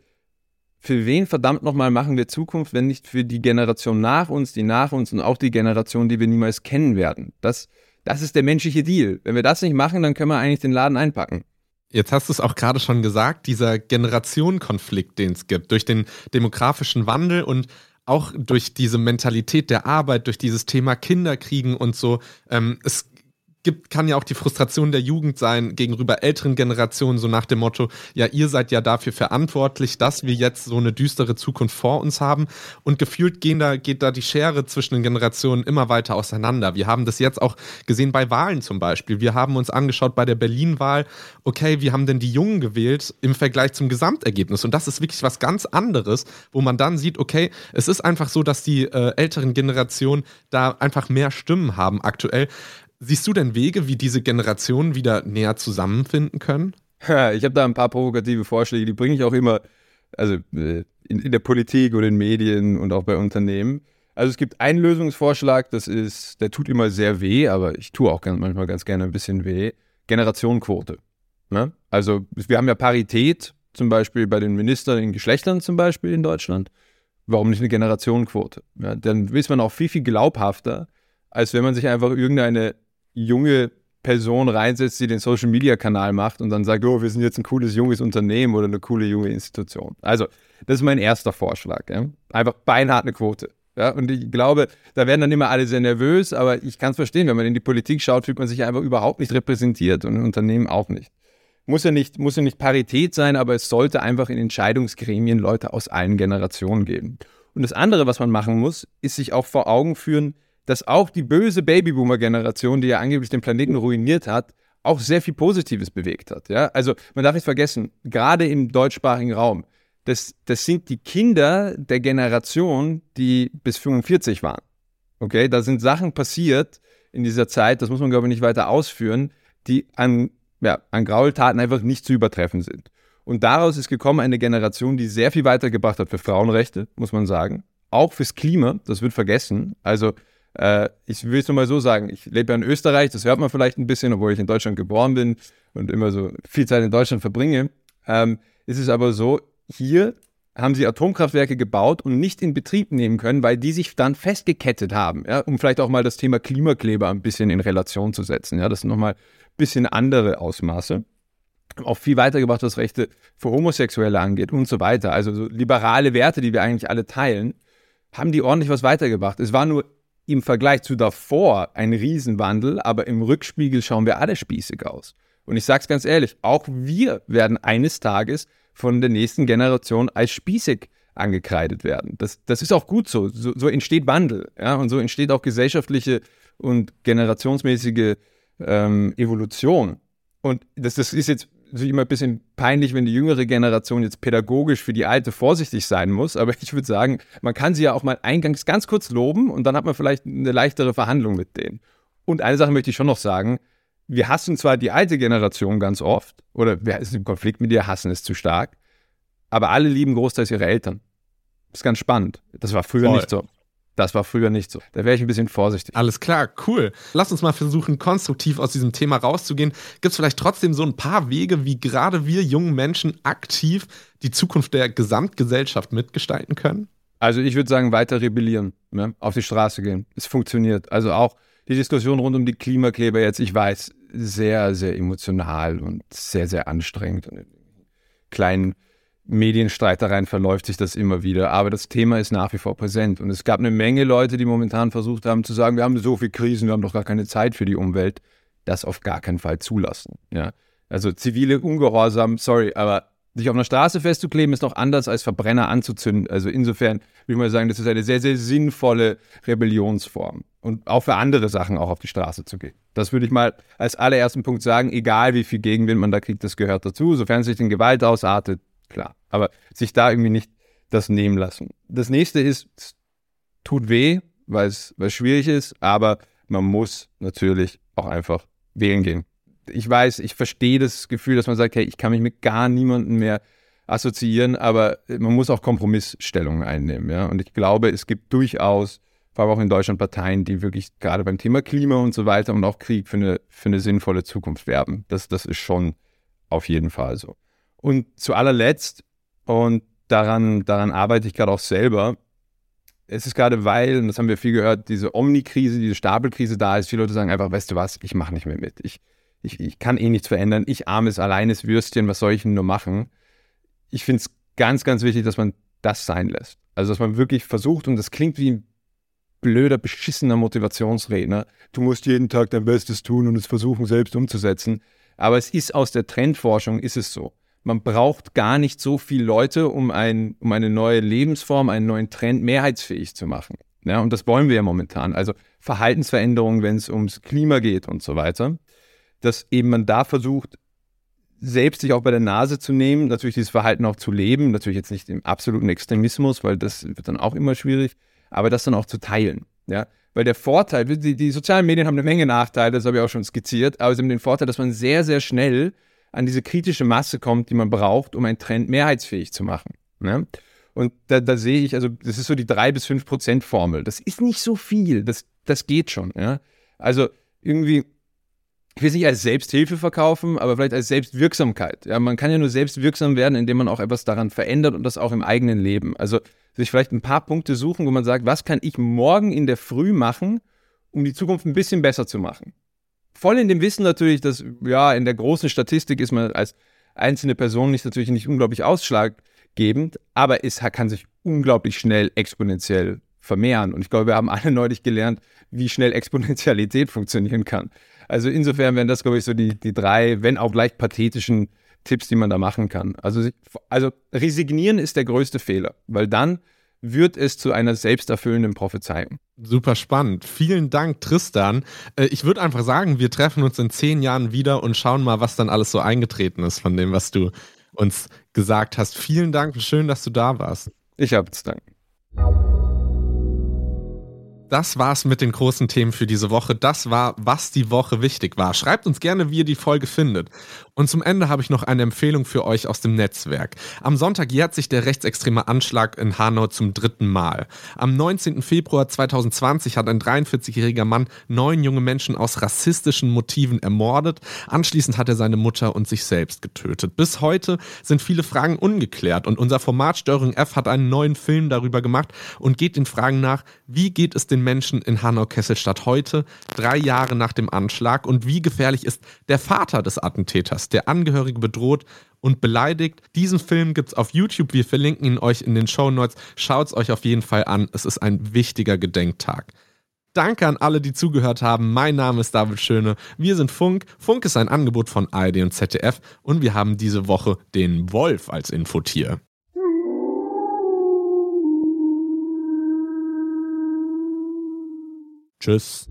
für wen verdammt nochmal machen wir Zukunft, wenn nicht für die Generation nach uns, die nach uns und auch die Generation, die wir niemals kennen werden? Das, das ist der menschliche Deal. Wenn wir das nicht machen, dann können wir eigentlich den Laden einpacken. Jetzt hast du es auch gerade schon gesagt, dieser Generationenkonflikt, den es gibt, durch den demografischen Wandel und auch durch diese Mentalität der Arbeit, durch dieses Thema Kinderkriegen und so. Ähm, es gibt, kann ja auch die Frustration der Jugend sein gegenüber älteren Generationen, so nach dem Motto, ja, ihr seid ja dafür verantwortlich, dass wir jetzt so eine düstere Zukunft vor uns haben. Und gefühlt gehen da, geht da die Schere zwischen den Generationen immer weiter auseinander. Wir haben das jetzt auch gesehen bei Wahlen zum Beispiel. Wir haben uns angeschaut bei der Berlin-Wahl, okay, wie haben denn die Jungen gewählt im Vergleich zum Gesamtergebnis? Und das ist wirklich was ganz anderes, wo man dann sieht, okay, es ist einfach so, dass die äh, älteren Generationen da einfach mehr Stimmen haben aktuell. Siehst du denn Wege, wie diese Generationen wieder näher zusammenfinden können? Ja, ich habe da ein paar provokative Vorschläge, die bringe ich auch immer, also äh, in, in, der Politik oder in Medien und auch bei Unternehmen. Also es gibt einen Lösungsvorschlag, das ist, der tut immer sehr weh, aber ich tue auch ganz, manchmal ganz gerne ein bisschen weh. Generationenquote. Ne? Also wir haben ja Parität, zum Beispiel bei den Ministern in Geschlechtern zum Beispiel in Deutschland. Warum nicht eine Generationenquote? Ja, dann ist man auch viel, viel glaubhafter, als wenn man sich einfach irgendeine junge Person reinsetzt, die den Social Media Kanal macht und dann sagt, oh, wir sind jetzt ein cooles junges Unternehmen oder eine coole junge Institution. Also, das ist mein erster Vorschlag. Ja? Einfach beinhart eine Quote. Ja? Und ich glaube, da werden dann immer alle sehr nervös, aber ich kann es verstehen, wenn man in die Politik schaut, fühlt man sich einfach überhaupt nicht repräsentiert und Unternehmen auch nicht. Muss ja nicht, muss ja nicht Parität sein, aber es sollte einfach in Entscheidungsgremien Leute aus allen Generationen geben. Und das andere, was man machen muss, ist sich auch vor Augen führen, dass auch die böse Babyboomer-Generation, die ja angeblich den Planeten ruiniert hat, auch sehr viel Positives bewegt hat. Ja? Also man darf nicht vergessen, gerade im deutschsprachigen Raum, das, das sind die Kinder der Generation, die bis 45 waren. Okay, da sind Sachen passiert in dieser Zeit, das muss man glaube ich nicht weiter ausführen, die an, ja, an Graultaten einfach nicht zu übertreffen sind. Und daraus ist gekommen eine Generation, die sehr viel weitergebracht hat für Frauenrechte, muss man sagen. Auch fürs Klima, das wird vergessen. Also äh, ich will es nur mal so sagen, ich lebe ja in Österreich, das hört man vielleicht ein bisschen, obwohl ich in Deutschland geboren bin und immer so viel Zeit in Deutschland verbringe. Ähm, ist es aber so, hier haben sie Atomkraftwerke gebaut und nicht in Betrieb nehmen können, weil die sich dann festgekettet haben, ja, um vielleicht auch mal das Thema Klimakleber ein bisschen in Relation zu setzen. Ja, das sind nochmal ein bisschen andere Ausmaße. Auch viel weitergebracht, was Rechte für Homosexuelle angeht und so weiter. Also so liberale Werte, die wir eigentlich alle teilen, haben die ordentlich was weitergebracht. Es war nur im Vergleich zu davor ein Riesenwandel, aber im Rückspiegel schauen wir alle spießig aus. Und ich sage es ganz ehrlich, auch wir werden eines Tages von der nächsten Generation als spießig angekreidet werden. Das, das ist auch gut so. so. so. entsteht Wandel. Ja? Und so entsteht auch gesellschaftliche und generationsmäßige ähm, Evolution. Und das, das ist jetzt natürlich immer ein bisschen peinlich, wenn die jüngere Generation jetzt pädagogisch für die alte vorsichtig sein muss. Aber ich würde sagen, man kann sie ja auch mal eingangs ganz kurz loben und dann hat man vielleicht eine leichtere Verhandlung mit denen. Und eine Sache möchte ich schon noch sagen. Wir hassen zwar die alte Generation ganz oft, oder wir sind im Konflikt mit ihr, hassen es zu stark, aber alle lieben großteils ihre Eltern. Das ist ganz spannend. Das war früher Voll. nicht so. Das war früher nicht so. Da wäre ich ein bisschen vorsichtig. Alles klar, cool. Lass uns mal versuchen, konstruktiv aus diesem Thema rauszugehen. Gibt es vielleicht trotzdem so ein paar Wege, wie gerade wir jungen Menschen aktiv die Zukunft der Gesamtgesellschaft mitgestalten können? Also ich würde sagen, weiter rebellieren, ne? auf die Straße gehen. Es funktioniert. Also auch die Diskussion rund um die Klimakleber jetzt, ich weiß, sehr, sehr emotional und sehr, sehr anstrengend. Und kleinen Medienstreitereien verläuft sich das immer wieder, aber das Thema ist nach wie vor präsent. Und es gab eine Menge Leute, die momentan versucht haben zu sagen, wir haben so viele Krisen, wir haben doch gar keine Zeit für die Umwelt. Das auf gar keinen Fall zulassen. Ja? Also zivile Ungehorsam, sorry, aber sich auf einer Straße festzukleben, ist noch anders als Verbrenner anzuzünden. Also insofern würde ich mal sagen, das ist eine sehr, sehr sinnvolle Rebellionsform. Und auch für andere Sachen auch auf die Straße zu gehen. Das würde ich mal als allerersten Punkt sagen, egal wie viel Gegenwind man da kriegt, das gehört dazu. Sofern es sich in Gewalt ausartet, klar. Aber sich da irgendwie nicht das nehmen lassen. Das nächste ist, es tut weh, weil es, schwierig ist, aber man muss natürlich auch einfach wählen gehen ich weiß, ich verstehe das Gefühl, dass man sagt, hey, ich kann mich mit gar niemandem mehr assoziieren, aber man muss auch Kompromissstellungen einnehmen. Ja? Und ich glaube, es gibt durchaus, vor allem auch in Deutschland, Parteien, die wirklich gerade beim Thema Klima und so weiter und auch Krieg für eine, für eine sinnvolle Zukunft werben. Das, das ist schon auf jeden Fall so. Und zu allerletzt, und daran, daran arbeite ich gerade auch selber, es ist gerade weil, und das haben wir viel gehört, diese Omni-Krise, diese Stapelkrise da ist, viele Leute sagen einfach, weißt du was, ich mache nicht mehr mit. Ich, ich, ich kann eh nichts verändern. Ich armes, alleines Würstchen, was soll ich denn nur machen? Ich finde es ganz, ganz wichtig, dass man das sein lässt. Also, dass man wirklich versucht, und das klingt wie ein blöder, beschissener Motivationsredner. Du musst jeden Tag dein Bestes tun und es versuchen, selbst umzusetzen. Aber es ist aus der Trendforschung, ist es so. Man braucht gar nicht so viele Leute, um, ein, um eine neue Lebensform, einen neuen Trend mehrheitsfähig zu machen. Ja, und das wollen wir ja momentan. Also Verhaltensveränderungen, wenn es ums Klima geht und so weiter dass eben man da versucht, selbst sich auch bei der Nase zu nehmen, natürlich dieses Verhalten auch zu leben, natürlich jetzt nicht im absoluten Extremismus, weil das wird dann auch immer schwierig, aber das dann auch zu teilen. Ja? Weil der Vorteil, die, die sozialen Medien haben eine Menge Nachteile, das habe ich auch schon skizziert, aber sie haben den Vorteil, dass man sehr, sehr schnell an diese kritische Masse kommt, die man braucht, um einen Trend mehrheitsfähig zu machen. Ja? Und da, da, sehe ich, also das ist so die 3 bis 5 Prozent Formel. Das ist nicht so viel, das, das geht schon. Ja? Also irgendwie ich will es nicht als Selbsthilfe verkaufen, aber vielleicht als Selbstwirksamkeit. Ja, man kann ja nur selbstwirksam werden, indem man auch etwas daran verändert und das auch im eigenen Leben. Also sich vielleicht ein paar Punkte suchen, wo man sagt, was kann ich morgen in der Früh machen, um die Zukunft ein bisschen besser zu machen. Voll in dem Wissen natürlich, dass ja in der großen Statistik ist man als einzelne Person nicht natürlich nicht unglaublich ausschlaggebend, aber es kann sich unglaublich schnell exponentiell vermehren. Und ich glaube, wir haben alle neulich gelernt, wie schnell Exponentialität funktionieren kann. Also insofern wären das, glaube ich, so die, die drei, wenn auch leicht pathetischen Tipps, die man da machen kann. Also, also resignieren ist der größte Fehler, weil dann wird es zu einer selbsterfüllenden Prophezeiung. Super spannend. Vielen Dank, Tristan. Äh, ich würde einfach sagen, wir treffen uns in zehn Jahren wieder und schauen mal, was dann alles so eingetreten ist von dem, was du uns gesagt hast. Vielen Dank. Schön, dass du da warst. Ich habe zu danken. Das war's mit den großen Themen für diese Woche. Das war, was die Woche wichtig war. Schreibt uns gerne, wie ihr die Folge findet. Und zum Ende habe ich noch eine Empfehlung für euch aus dem Netzwerk. Am Sonntag jährt sich der rechtsextreme Anschlag in Hanau zum dritten Mal. Am 19. Februar 2020 hat ein 43-jähriger Mann neun junge Menschen aus rassistischen Motiven ermordet. Anschließend hat er seine Mutter und sich selbst getötet. Bis heute sind viele Fragen ungeklärt und unser Format Steuerung F hat einen neuen Film darüber gemacht und geht den Fragen nach, wie geht es den Menschen in Hanau-Kesselstadt heute, drei Jahre nach dem Anschlag und wie gefährlich ist der Vater des Attentäters? Der Angehörige bedroht und beleidigt. Diesen Film gibt es auf YouTube. Wir verlinken ihn euch in den Show Notes. Schaut es euch auf jeden Fall an. Es ist ein wichtiger Gedenktag. Danke an alle, die zugehört haben. Mein Name ist David Schöne. Wir sind Funk. Funk ist ein Angebot von ARD und ZDF und wir haben diese Woche den Wolf als Infotier. Tschüss.